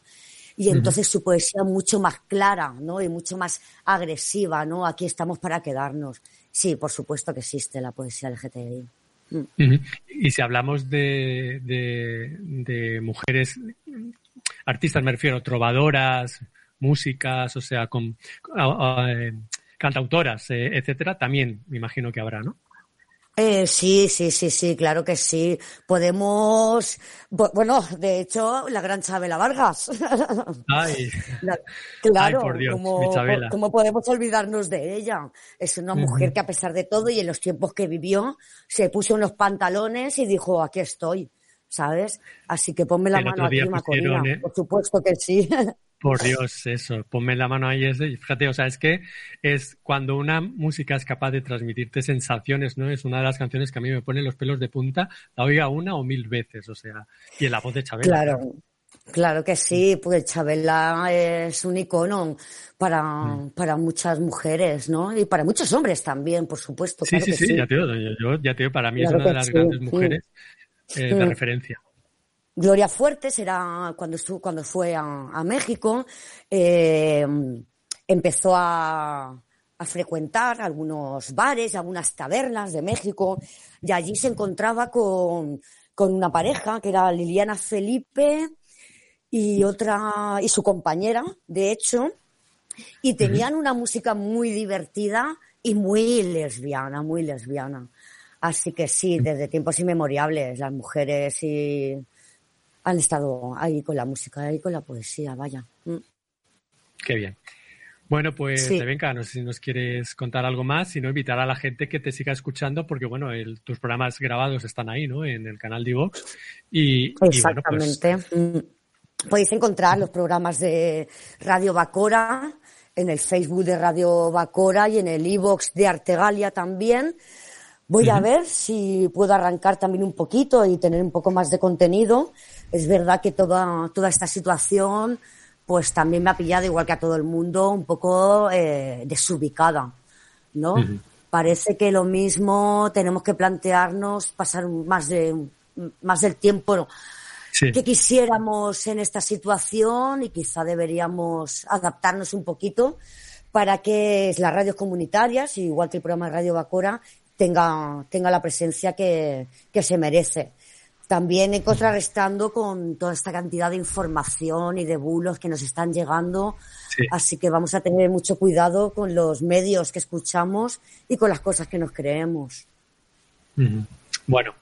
Y entonces uh -huh. su poesía mucho más clara, ¿no? Y mucho más agresiva, ¿no? Aquí estamos para quedarnos. Sí, por supuesto que existe la poesía LGTBI. Y si hablamos de, de, de, mujeres artistas, me refiero, trovadoras, músicas, o sea, con, uh, cantautoras, eh, etcétera, también me imagino que habrá, ¿no? Eh, sí, sí, sí, sí, claro que sí. Podemos, bueno, de hecho, la gran Chabela Vargas. Ay, la, claro, Ay, por Dios, como, ¿cómo podemos olvidarnos de ella? Es una mujer uh -huh. que a pesar de todo y en los tiempos que vivió, se puso unos pantalones y dijo, aquí estoy, ¿sabes? Así que ponme la El mano aquí, Macorina. ¿eh? Por supuesto que sí. Por Dios, eso, ponme la mano ahí. Ese. Fíjate, o sea, es que es cuando una música es capaz de transmitirte sensaciones, ¿no? Es una de las canciones que a mí me pone los pelos de punta, la oiga una o mil veces, o sea, y en la voz de Chabela. Claro. Claro que sí, pues Chabela es un icono para, mm. para muchas mujeres, ¿no? Y para muchos hombres también, por supuesto. Sí, claro sí, sí, sí, ya te digo, yo, ya te digo, para mí claro es una de las sí, grandes mujeres sí. eh, de mm. referencia. Gloria Fuertes era cuando estuvo, cuando fue a, a México, eh, empezó a, a, frecuentar algunos bares, algunas tabernas de México, y allí se encontraba con, con una pareja que era Liliana Felipe y otra, y su compañera, de hecho, y tenían una música muy divertida y muy lesbiana, muy lesbiana. Así que sí, desde tiempos inmemoriales, las mujeres y han estado ahí con la música, ahí con la poesía, vaya. Mm. Qué bien. Bueno, pues sí. Rebeca, no sé si nos quieres contar algo más, sino invitar a la gente que te siga escuchando, porque bueno, el, tus programas grabados están ahí, ¿no? En el canal de Vox. Y, Exactamente. Y bueno, pues... Podéis encontrar los programas de Radio Bacora en el Facebook de Radio Bacora y en el iVox de Artegalia también. Voy uh -huh. a ver si puedo arrancar también un poquito y tener un poco más de contenido. Es verdad que toda, toda esta situación pues también me ha pillado, igual que a todo el mundo, un poco eh, desubicada, ¿no? Uh -huh. Parece que lo mismo tenemos que plantearnos pasar más de más del tiempo sí. que quisiéramos en esta situación y quizá deberíamos adaptarnos un poquito para que las radios comunitarias, igual que el programa de Radio Bacora, tenga, tenga la presencia que, que se merece. También contrarrestando con toda esta cantidad de información y de bulos que nos están llegando. Sí. Así que vamos a tener mucho cuidado con los medios que escuchamos y con las cosas que nos creemos. Uh -huh. Bueno,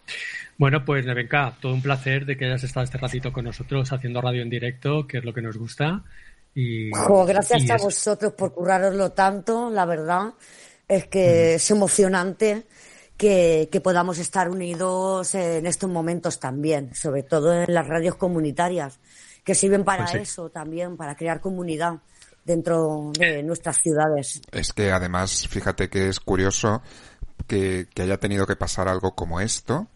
bueno, pues Nevenka, todo un placer de que hayas estado este ratito con nosotros haciendo radio en directo, que es lo que nos gusta. Y, jo, gracias y a vosotros por curraroslo tanto, la verdad. Es que uh -huh. es emocionante que, que, podamos estar unidos en estos momentos también, sobre todo en las radios comunitarias, que sirven para pues eso también, para crear comunidad dentro de nuestras ciudades. Es que además, fíjate que es curioso que, que haya tenido que pasar algo como esto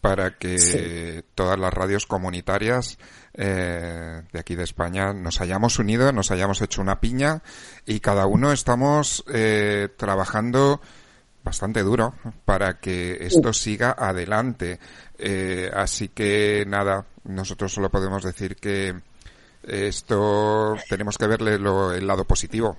para que todas las radios comunitarias eh, de aquí de España nos hayamos unido, nos hayamos hecho una piña y cada uno estamos eh, trabajando bastante duro para que esto siga adelante. Eh, así que nada, nosotros solo podemos decir que esto tenemos que verle lo, el lado positivo.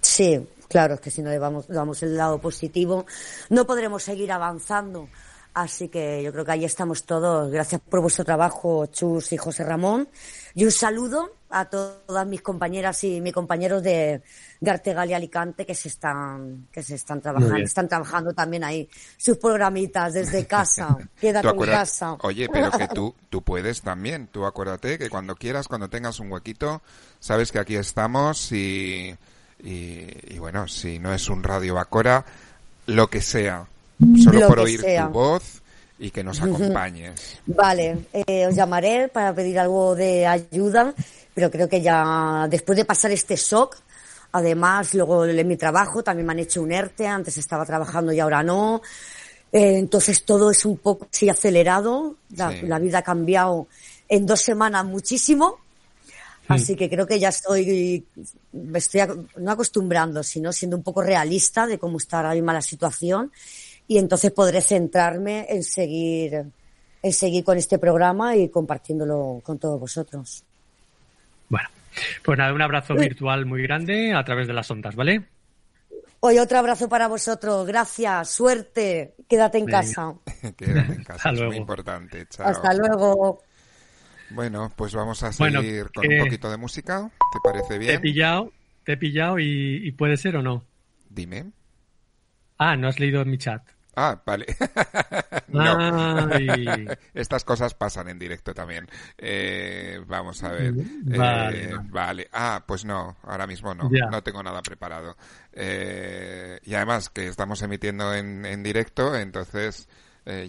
Sí, claro, es que si no le damos, damos el lado positivo, no podremos seguir avanzando. Así que yo creo que ahí estamos todos. Gracias por vuestro trabajo, Chus y José Ramón. Y un saludo a todas mis compañeras y mis compañeros de, de Artegal y Alicante que se están, que se están trabajando, están trabajando también ahí sus programitas desde casa. Quédate en casa. Oye, pero que tú, tú puedes también. Tú acuérdate que cuando quieras, cuando tengas un huequito, sabes que aquí estamos y, y, y bueno, si no es un radio Bacora, lo que sea Solo por oír tu voz y que nos acompañes. Vale, eh, os llamaré para pedir algo de ayuda, pero creo que ya después de pasar este shock, además luego en mi trabajo también me han hecho un ERTE, antes estaba trabajando y ahora no. Eh, entonces todo es un poco así acelerado, la, la, vida ha cambiado en dos semanas muchísimo, así que creo que ya estoy, me estoy no acostumbrando, sino siendo un poco realista de cómo está ahora mismo la situación y entonces podré centrarme en seguir, en seguir con este programa y compartiéndolo con todos vosotros. Bueno, pues nada, un abrazo virtual muy grande a través de las ondas, ¿vale? Hoy otro abrazo para vosotros. Gracias, suerte. Quédate en casa. Quédate en casa, es muy importante. Chao. Hasta luego. Bueno, pues vamos a seguir con un poquito de música. ¿Te parece bien? Te he pillado, te he pillado y, y puede ser o no. Dime. Ah, no has leído mi chat. Ah, vale. Estas cosas pasan en directo también. Eh, vamos a ver. Eh, vale, Ah, pues no, ahora mismo no. No tengo nada preparado. Eh, y además que estamos emitiendo en, en directo, entonces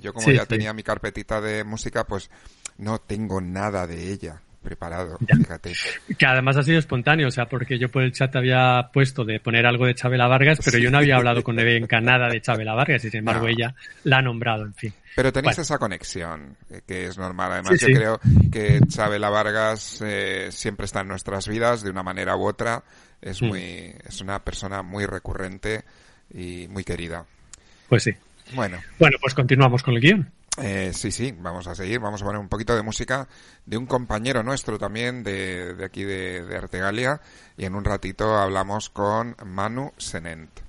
yo como ya tenía mi carpetita de música, pues no tengo nada de ella preparado, fíjate. Que además ha sido espontáneo, o sea, porque yo por el chat había puesto de poner algo de Chabela Vargas, pero yo no había hablado con Nevenka nada de Chabela Vargas y sin embargo ella la ha nombrado, en fin. Pero tenéis esa conexión, eh, que es normal. Además, yo creo que Chabela Vargas eh, siempre está en nuestras vidas de una manera u otra. Es mm. muy, es una persona muy recurrente y muy querida. Pues sí. Bueno. Bueno, pues continuamos con el guion. Eh, sí, sí, vamos a seguir, vamos a poner un poquito de música de un compañero nuestro también de, de aquí de, de Artegalia y en un ratito hablamos con Manu Senent.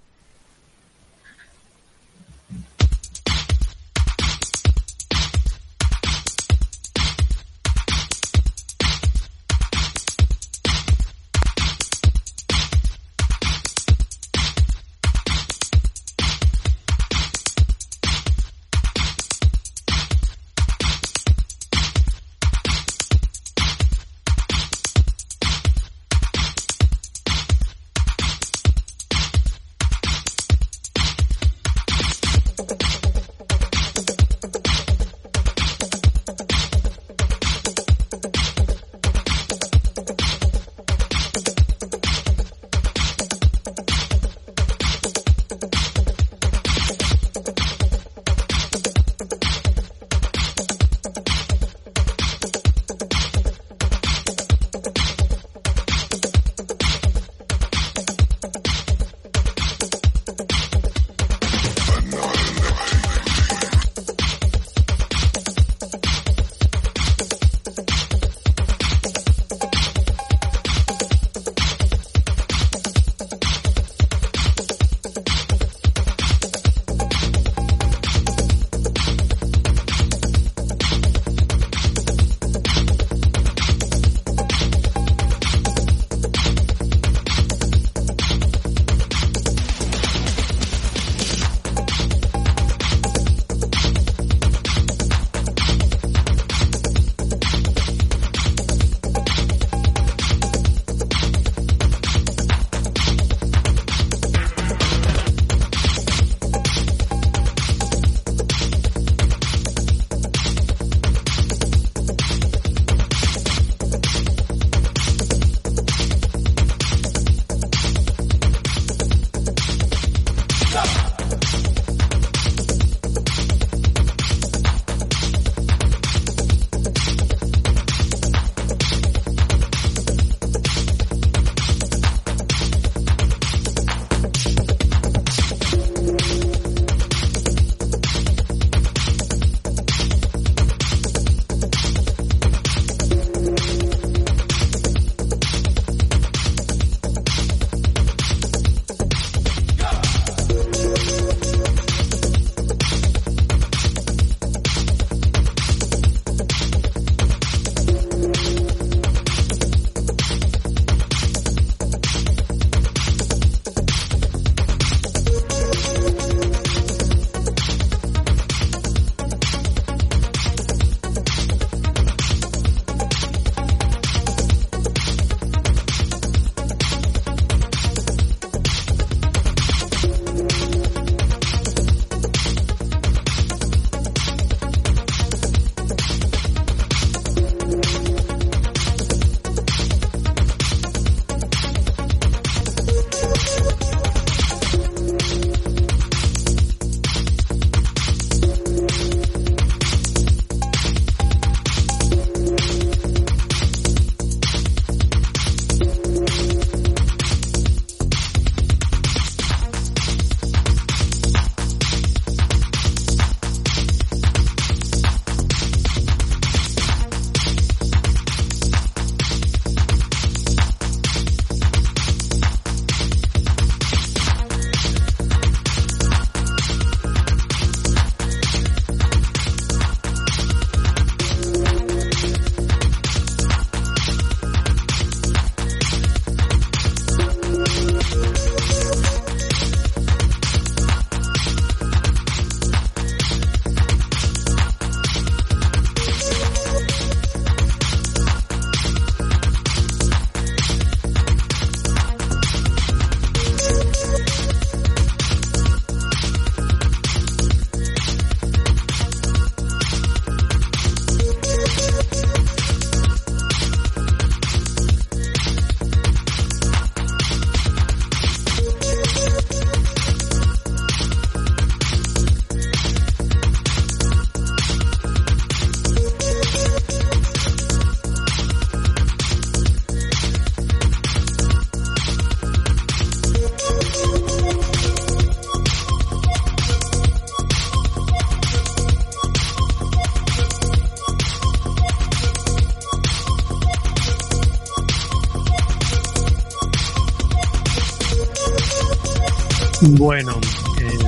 Bueno, eh,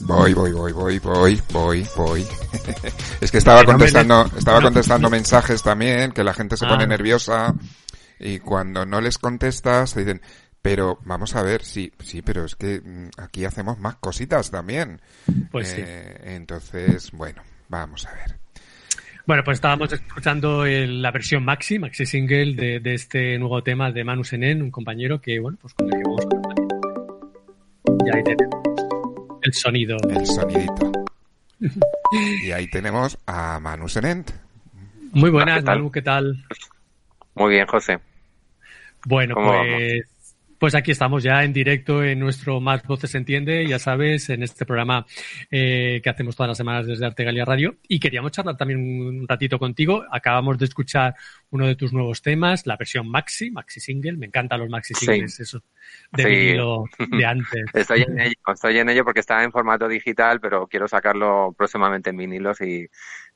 Voy, voy, voy, voy, voy, voy, voy. es que estaba contestando, estaba contestando mensajes también, que la gente se pone ah. nerviosa y cuando no les contestas te dicen, pero vamos a ver, sí, sí, pero es que mm, aquí hacemos más cositas también. Pues sí. Eh, entonces, bueno, vamos a ver. Bueno, pues estábamos escuchando la versión maxi, maxi single de, de, este nuevo tema de Manu Senen, un compañero que, bueno, pues con el que vamos a Y ahí tenemos el sonido. El sonidito. y ahí tenemos a Manu Senent. Muy buenas, Manu, ¿qué tal? Muy bien, José. Bueno, pues pues aquí estamos ya en directo en nuestro Más Voces Entiende, ya sabes, en este programa eh, que hacemos todas las semanas desde Artegalia Radio. Y queríamos charlar también un ratito contigo. Acabamos de escuchar uno de tus nuevos temas, la versión Maxi, Maxi Single. Me encantan los Maxi Singles, eso de de antes. estoy en ello, estoy en ello porque está en formato digital, pero quiero sacarlo próximamente en vinilos y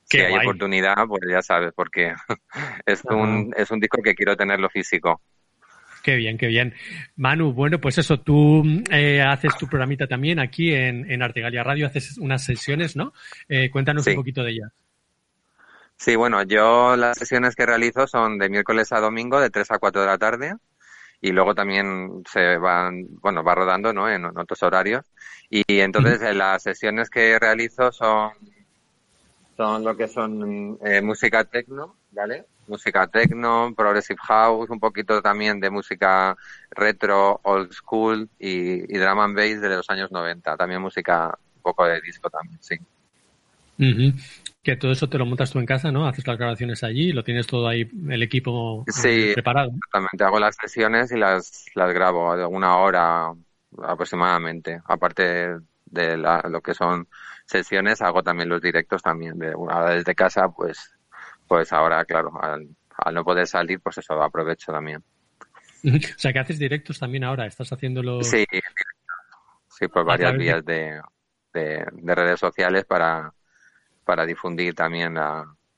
si hay oportunidad, pues ya sabes, porque es un, es un disco que quiero tenerlo físico. Qué bien, qué bien. Manu, bueno, pues eso, tú eh, haces tu programita también aquí en, en Artegalia Radio, haces unas sesiones, ¿no? Eh, cuéntanos un poquito de ellas. Sí, bueno, yo las sesiones que realizo son de miércoles a domingo de 3 a 4 de la tarde y luego también se van, bueno, va rodando, ¿no? En, otros horarios. Y entonces eh, las sesiones que realizo son, son lo que son música techno, ¿vale? Música techno, progressive house, un poquito también de música retro, old school y, y drum and bass de los años 90. También música, un poco de disco también, sí. Que todo eso te lo montas tú en casa, ¿no? Haces las grabaciones allí, lo tienes todo ahí, el equipo eh, sí, preparado. Exactamente, hago las sesiones y las, las grabo de una hora aproximadamente. Aparte de lo que son sesiones, hago también los directos también. De, desde casa, pues pues ahora, claro, al, no poder salir, pues eso aprovecho también. o sea, que haces directos también ahora, estás haciéndolo. Sí, sí, por varias vías de, de, redes sociales para, para difundir también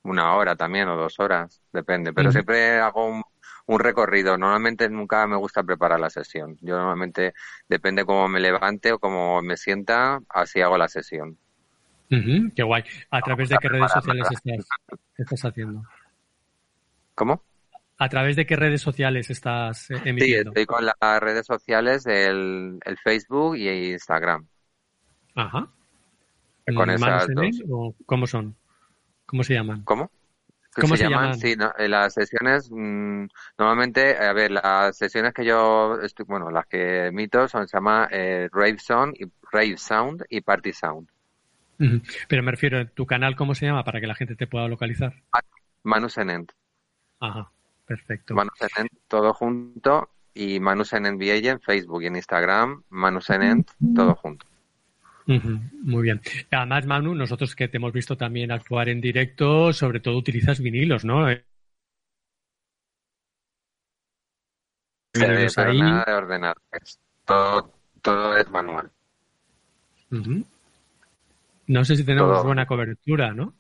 una hora también o dos horas, depende. Pero siempre hago un, un, recorrido. Normalmente nunca me gusta preparar la sesión. Yo normalmente depende cómo me levante o cómo me sienta, así hago la sesión qué guay. ¿A través de qué redes sociales estás, haciendo? ¿Cómo? ¿A través de qué redes sociales estás eh, emitiendo? Sí, estoy con las redes sociales, el, el Facebook y Instagram. Ajá. Con esas dos. O ¿Cómo son? ¿Cómo se llaman? ¿Cómo? ¿Cómo se, llaman? Sí, eh, las sesiones, mm, normalmente, a ver, las sesiones que yo, estoy, bueno, las que emito son, se llama eh, Rave Sound y Rave Sound y Party Sound. Pero me refiero, ¿tu canal cómo se llama para que la gente te pueda localizar? Manu Senent. Ajá, perfecto. Manu Senent, todo junto, y Manu Senent VA en Facebook y en Instagram, Manu Senent, todo junto. Muy bien. Además, Manu, nosotros que te hemos visto también actuar en directo, sobre todo utilizas vinilos, ¿no? ahí. nada de ordenar. todo, todo es manual. No sé si tenemos buena cobertura, ¿no?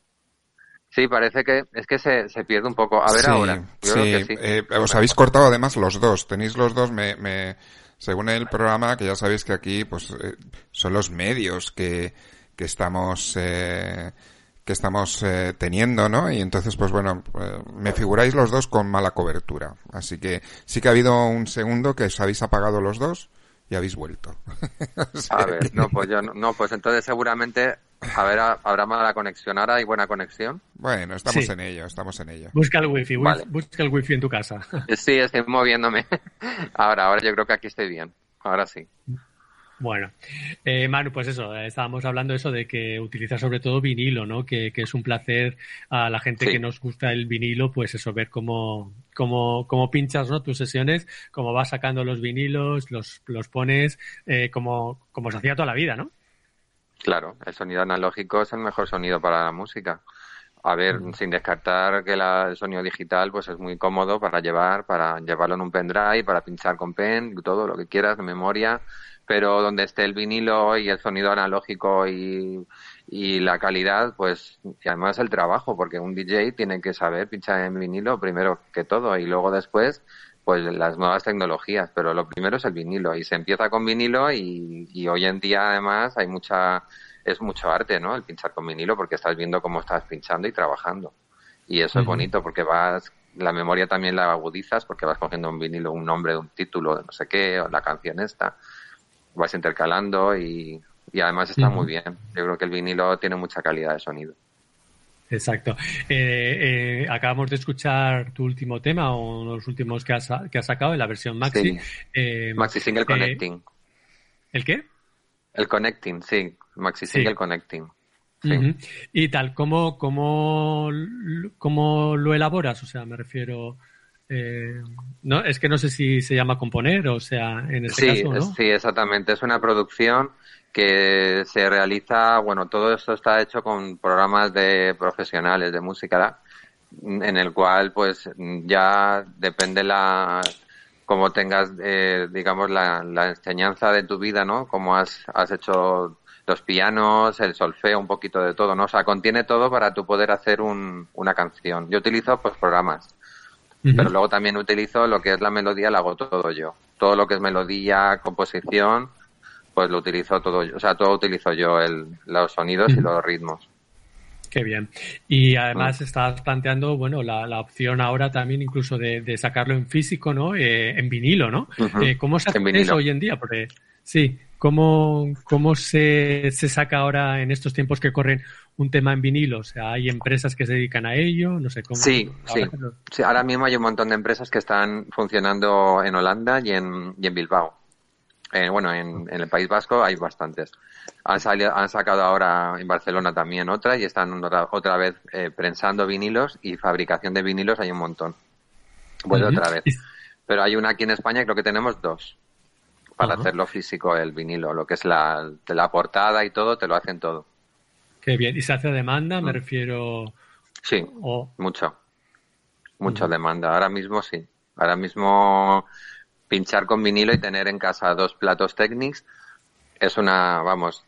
Sí, parece que es que se, se pierde un poco. A ver ahora. sí, eh, os habéis cortado además los dos. Tenéis los dos, me, me, según el programa, que ya sabéis que aquí pues eh, son los medios que, que estamos eh, que estamos eh, teniendo, ¿no? Y entonces, pues bueno, me figuráis los dos con mala cobertura. Así que sí que ha habido un segundo que os habéis apagado los dos y habéis vuelto. a ver, no, pues yo no, pues entonces seguramente a ver, habrá mala conexión ahora, ¿hay buena conexión? Bueno, estamos en ello, estamos en ello. Busca el wifi, busca el wifi en tu casa. Sí, estoy moviéndome. Ahora, ahora yo creo que aquí estoy bien. Ahora sí. Bueno, eh, Manu, pues eso, eh, estábamos hablando eso de que utiliza sobre todo vinilo, ¿no? Que, es un placer a la gente que nos gusta el vinilo, pues eso, ver cómo, cómo, cómo pinchas, ¿no? Tus sesiones, cómo vas sacando los vinilos, los, los pones, eh, como, como se hacía toda la vida, ¿no? Claro, el sonido analógico es el mejor sonido para la música. A ver, sin descartar que el sonido digital pues es muy cómodo para llevar, para llevarlo en un pendrive, para pinchar con pen, todo lo que quieras, de memoria, pero donde esté el vinilo y el sonido analógico y, y la calidad, pues, y además el trabajo, porque un DJ tiene que saber pinchar en vinilo primero que todo y luego después, pues las nuevas tecnologías, pero lo primero es el vinilo y se empieza con vinilo y, y hoy en día además hay mucha, es mucho arte, ¿no? El pinchar con vinilo porque estás viendo cómo estás pinchando y trabajando. Y eso es bonito porque vas, la memoria también la agudizas porque vas cogiendo un vinilo, un nombre de un título de no sé qué, o la canción esta vas intercalando y, además está muy bien. Yo creo que el vinilo tiene mucha calidad de sonido. Exacto. Eh, eh, acabamos de escuchar tu último tema o los últimos que has, que has sacado en la versión Maxi. Eh, Maxi Single Connecting. ¿El qué? El Connecting, sí. Maxi Single Connecting. Y tal, ¿cómo, cómo, ¿cómo lo elaboras? O sea, me refiero... Eh, no, es que no sé si se llama componer, o sea, en este caso, ¿no? Sí, exactamente. Es una producción que se realiza, bueno, todo esto está hecho con programas de profesionales de música, en el cual, pues, ya depende la, como tengas, eh, digamos, la, la, enseñanza de tu vida, ¿no? Como has, has hecho los pianos, el solfeo, un poquito de todo, ¿no? O sea, contiene todo para tu poder hacer un, una canción. Yo utilizo, pues, programas pero luego también utilizo lo que es la melodía, la hago todo yo. Todo lo que es melodía, composición, pues lo utilizo todo yo. O sea, todo utilizo yo, el, los sonidos y los ritmos. Qué bien. Y además estás planteando, bueno, la, la, opción ahora también incluso de, de sacarlo en físico, ¿no? Eh, en vinilo, ¿no? eh, ¿Cómo se hace eso hoy en día? Porque sí, ¿cómo, cómo se, se saca ahora en estos tiempos que corren un tema en vinilo? O sea, ¿hay empresas que se dedican a ello? No sé cómo. Sí, sí. sí. Ahora mismo hay un montón de empresas que están funcionando en Holanda y en, y en Bilbao. Eh, bueno, en, en, el País Vasco hay bastantes. Han, salido, han sacado ahora en Barcelona también otra y están otra, otra vez eh, prensando vinilos y fabricación de vinilos hay un montón. Vuelve otra vez. Pero hay una aquí en España, creo que tenemos dos. Para hacerlo físico, el vinilo. Lo que es la, la portada y todo, te lo hacen todo. Qué bien. ¿Y se hace demanda? Me mm. refiero. Sí, mucho. Mucha demanda. Ahora mismo sí. Ahora mismo pinchar con vinilo y tener en casa dos platos Technics es una, vamos,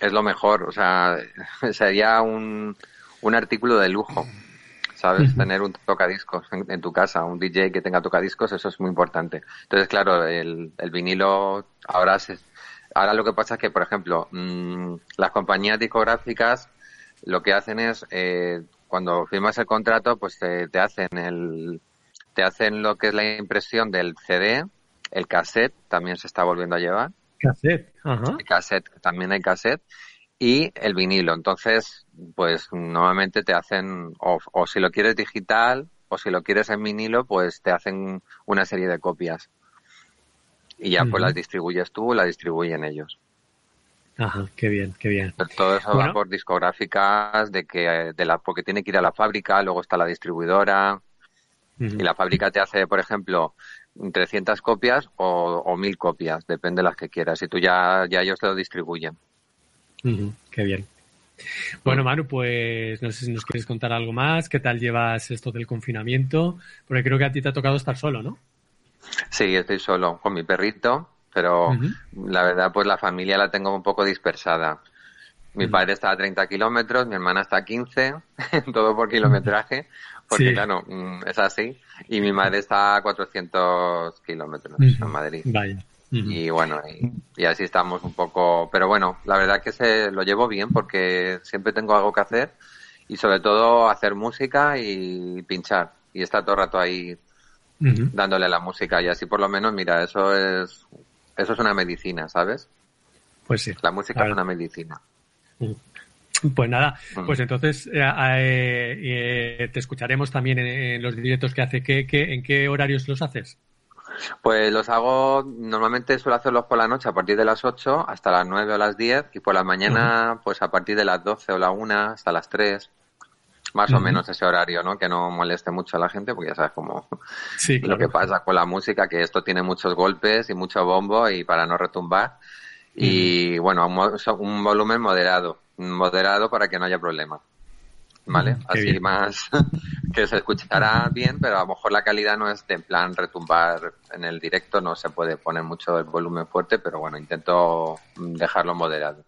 es lo mejor. O sea, sería un, un artículo de lujo. ¿Sabes? Tener un tocadiscos en, tu casa, un DJ que tenga tocadiscos, eso es muy importante. Entonces, claro, el, el vinilo ahora se, Ahora lo que pasa es que, por ejemplo, mmm, las compañías discográficas lo que hacen es, eh, cuando firmas el contrato, pues te, te, hacen el, te hacen lo que es la impresión del CD, el cassette también se está volviendo a llevar. Cassette, ajá. El cassette, también hay cassette. Y el vinilo. Entonces, pues normalmente te hacen, o, o si lo quieres digital, o si lo quieres en vinilo, pues te hacen una serie de copias y ya pues las distribuyes tú, las distribuyen ellos. Ajá, qué bien, qué bien. Todo eso va por discográficas, de que de la, porque tiene que ir a la fábrica, luego está la distribuidora, y la fábrica te hace, por ejemplo, 300 copias o, o 1000 copias, depende de las que quieras, y tú ya, ya ellos te lo distribuyen. Qué bien. Bueno, Manu, pues no sé si nos quieres contar algo más, qué tal llevas esto del confinamiento, porque creo que a ti te ha tocado estar solo, ¿no? Sí, estoy solo con mi perrito, pero la verdad, pues la familia la tengo un poco dispersada. Mi padre está a 30 kilómetros, mi hermana está a 15, todo por kilometraje, porque claro, mm, es así. Y mi madre está a 400 kilómetros en Madrid. Vaya. Y bueno, y, así estamos un poco. Pero bueno, la verdad que se lo llevo bien porque siempre tengo algo que hacer y sobre todo hacer música y pinchar. Y está todo el rato ahí dándole la música y así por lo menos, mira, eso es, eso es una medicina, ¿sabes? Pues sí. La música es una medicina. Pues nada, pues entonces eh, eh, eh, te escucharemos también en, los directos que hace. ¿Qué, qué, en qué horarios los haces? Pues los hago, normalmente suelo hacerlos por la noche a partir de las 8 hasta las 9 o las 10 y por la mañana pues a partir de las 12 o la 1 hasta las 3 más o menos ese horario, ¿no? Que no moleste mucho a la gente, porque ya sabes cómo lo que pasa con la música, que esto tiene muchos golpes y mucho bombo y para no retumbar. Y bueno, un, volumen moderado, moderado para que no haya problema. ¿Vale? Qué Así bien. más que se escuchará bien, pero a lo mejor la calidad no es de en plan retumbar en el directo, no se puede poner mucho el volumen fuerte, pero bueno, intento dejarlo moderado.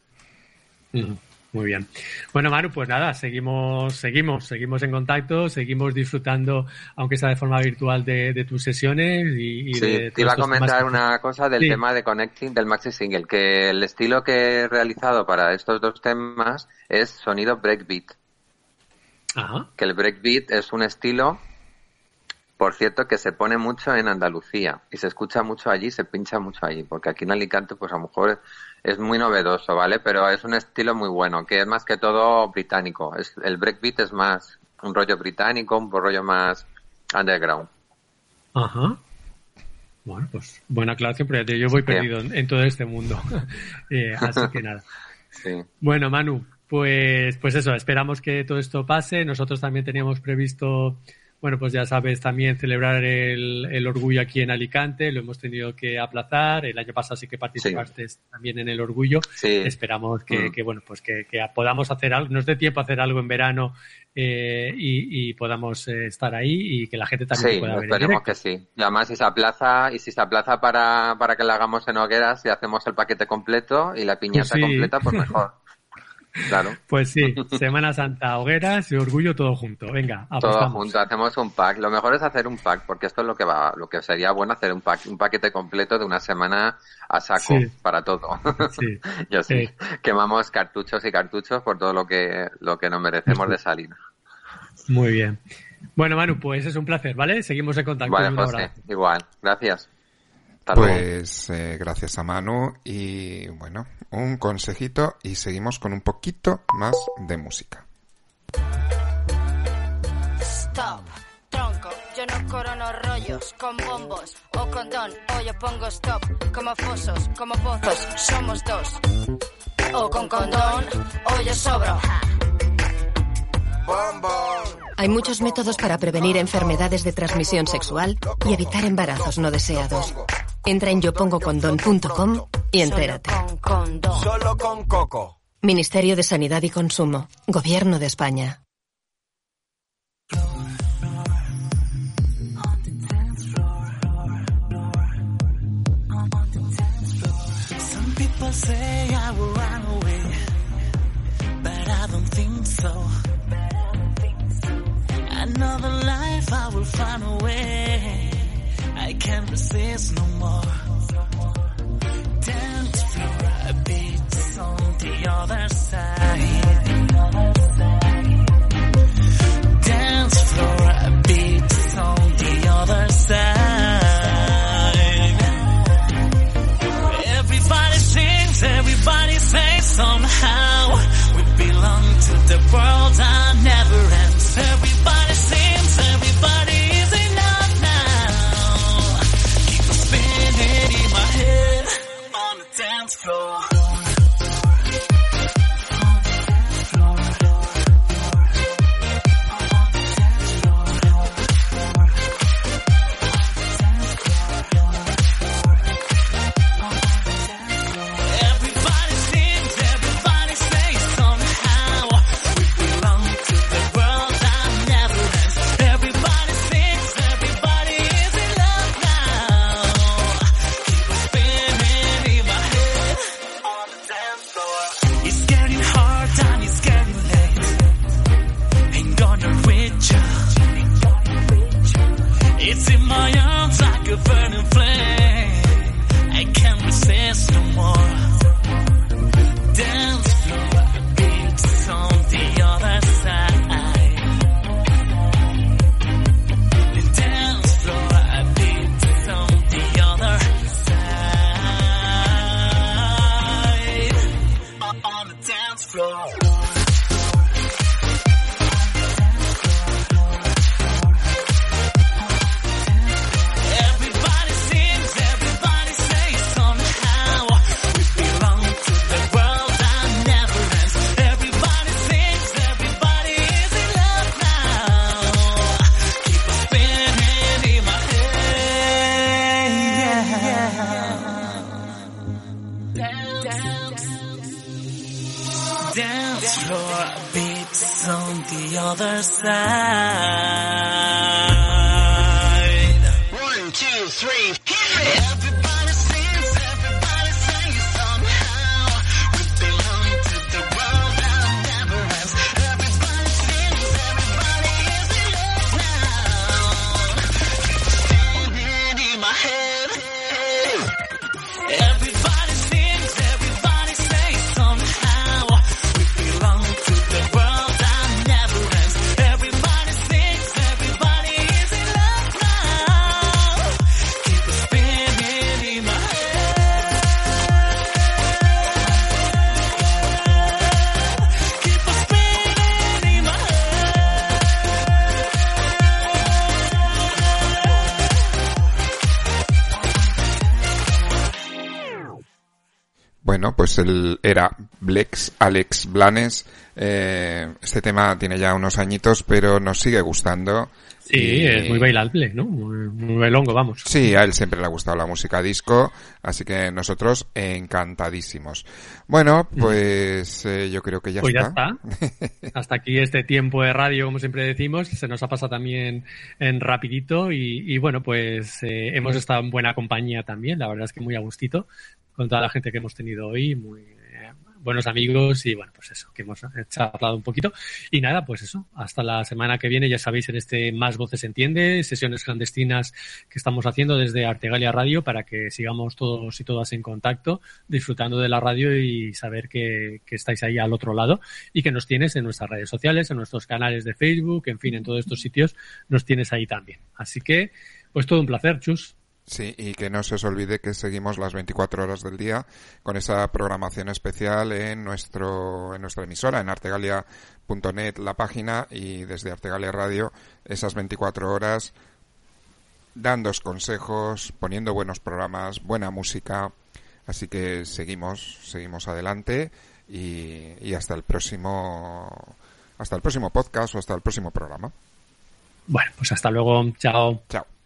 Muy bien. Bueno, Manu, pues nada, seguimos, seguimos, seguimos en contacto, seguimos disfrutando, aunque sea de forma virtual, de, de tus sesiones y, y Sí, de te iba a comentar una cosa del Sí. tema de Connecting del Maxi Single, que el estilo que he realizado para estos dos temas es sonido breakbeat, Ajá. que el breakbeat es un estilo, por cierto, que se pone mucho en Andalucía y se escucha mucho allí, se pincha mucho allí, porque aquí en Alicante pues a lo mejor es muy novedoso, ¿vale? Pero es un estilo muy bueno, que es más que todo británico. Es, el breakbeat es más un rollo británico, un rollo más underground. Ajá. Bueno, pues buena aclaración, pero yo voy Sí. perdido en, en todo este mundo. Eh, así que nada. Sí. Bueno, Manu, pues, pues eso, esperamos que todo esto pase. Nosotros también teníamos previsto, bueno, pues ya sabes, también celebrar el, el orgullo aquí en Alicante. Lo hemos tenido que aplazar. El año pasado sí que participaste también en el orgullo. Sí. Esperamos que, Mm. que, bueno, pues que, que podamos hacer algo, nos dé tiempo a hacer algo en verano eh, y, y podamos eh, estar ahí y que la gente también Sí, pueda ver. esperemos que sí. Y además si se aplaza, y si se aplaza para, para que la hagamos en hogueras y hacemos el paquete completo y la piñata completa, pues mejor. Claro. Pues sí, Semana Santa, hogueras y orgullo todo junto. Venga, Todo apostamos. junto, hacemos un pack. Lo mejor es hacer un pack, porque esto es lo que va, lo que sería bueno hacer un pack, un paquete completo de una semana a saco Sí. para todo. Sí. Yo sí. Sí. Quemamos cartuchos y cartuchos por todo lo que, lo que nos merecemos de salir. Muy bien. Bueno, Manu, pues es un placer, ¿vale? Seguimos en contacto. Vale, José, igual. Gracias. Hasta luego. Pues eh, gracias a Manu y bueno, un consejito y seguimos con un poquito más de música. Stop, tronco, yo no corono rollos con bombos o condón, o yo pongo stop, como fosos, como pozos, somos dos. O con condón, o yo sobro. Hay muchos métodos para prevenir enfermedades de transmisión sexual y evitar embarazos no deseados. Entra en yopongocondón.com y entérate. Solo con coco. Ministerio de Sanidad y Consumo. Gobierno de España. Some people say I will run away, but I don't think so. Another life I will find a way. I can't resist no more. Dance floor beats on the other side. Dance floor on the other side. Everybody sings, everybody says somehow we belong to the world era Blex, Alex Blanes. Eh, este tema tiene ya unos añitos, pero nos sigue gustando. Sí, Y- es muy bailable, ¿no? Muy, muy bailongo, vamos. Sí, a él siempre le ha gustado la música disco, así que nosotros encantadísimos. Bueno, pues eh, yo creo que ya pues ya está. está. Hasta aquí este tiempo de radio, como siempre decimos, se nos ha pasado también en rapidito y, y bueno, pues eh, hemos estado en buena compañía también, la verdad es que muy a gustito con toda la gente que hemos tenido hoy, muy buenos amigos y bueno, pues eso, que hemos charlado un poquito. Y nada, pues eso, hasta la semana que viene, ya sabéis, en este Más Voces Entiende, sesiones clandestinas que estamos haciendo desde Artegalia Radio para que sigamos todos y todas en contacto, disfrutando de la radio y saber que, que estáis ahí al otro lado y que nos tienes en nuestras redes sociales, en nuestros canales de Facebook, en fin, en todos estos sitios nos tienes ahí también. Así que, pues todo un placer, Chus. Sí, y que no se os olvide que seguimos las 24 horas del día con esa programación especial en nuestro en nuestra emisora, en artegalia.net la página y desde Artegalia Radio esas 24 horas dándos consejos, poniendo buenos programas, buena música. Así que seguimos, seguimos adelante y, y hasta el próximo hasta el próximo podcast o hasta el próximo programa. Bueno, pues hasta luego. Chao. Chao.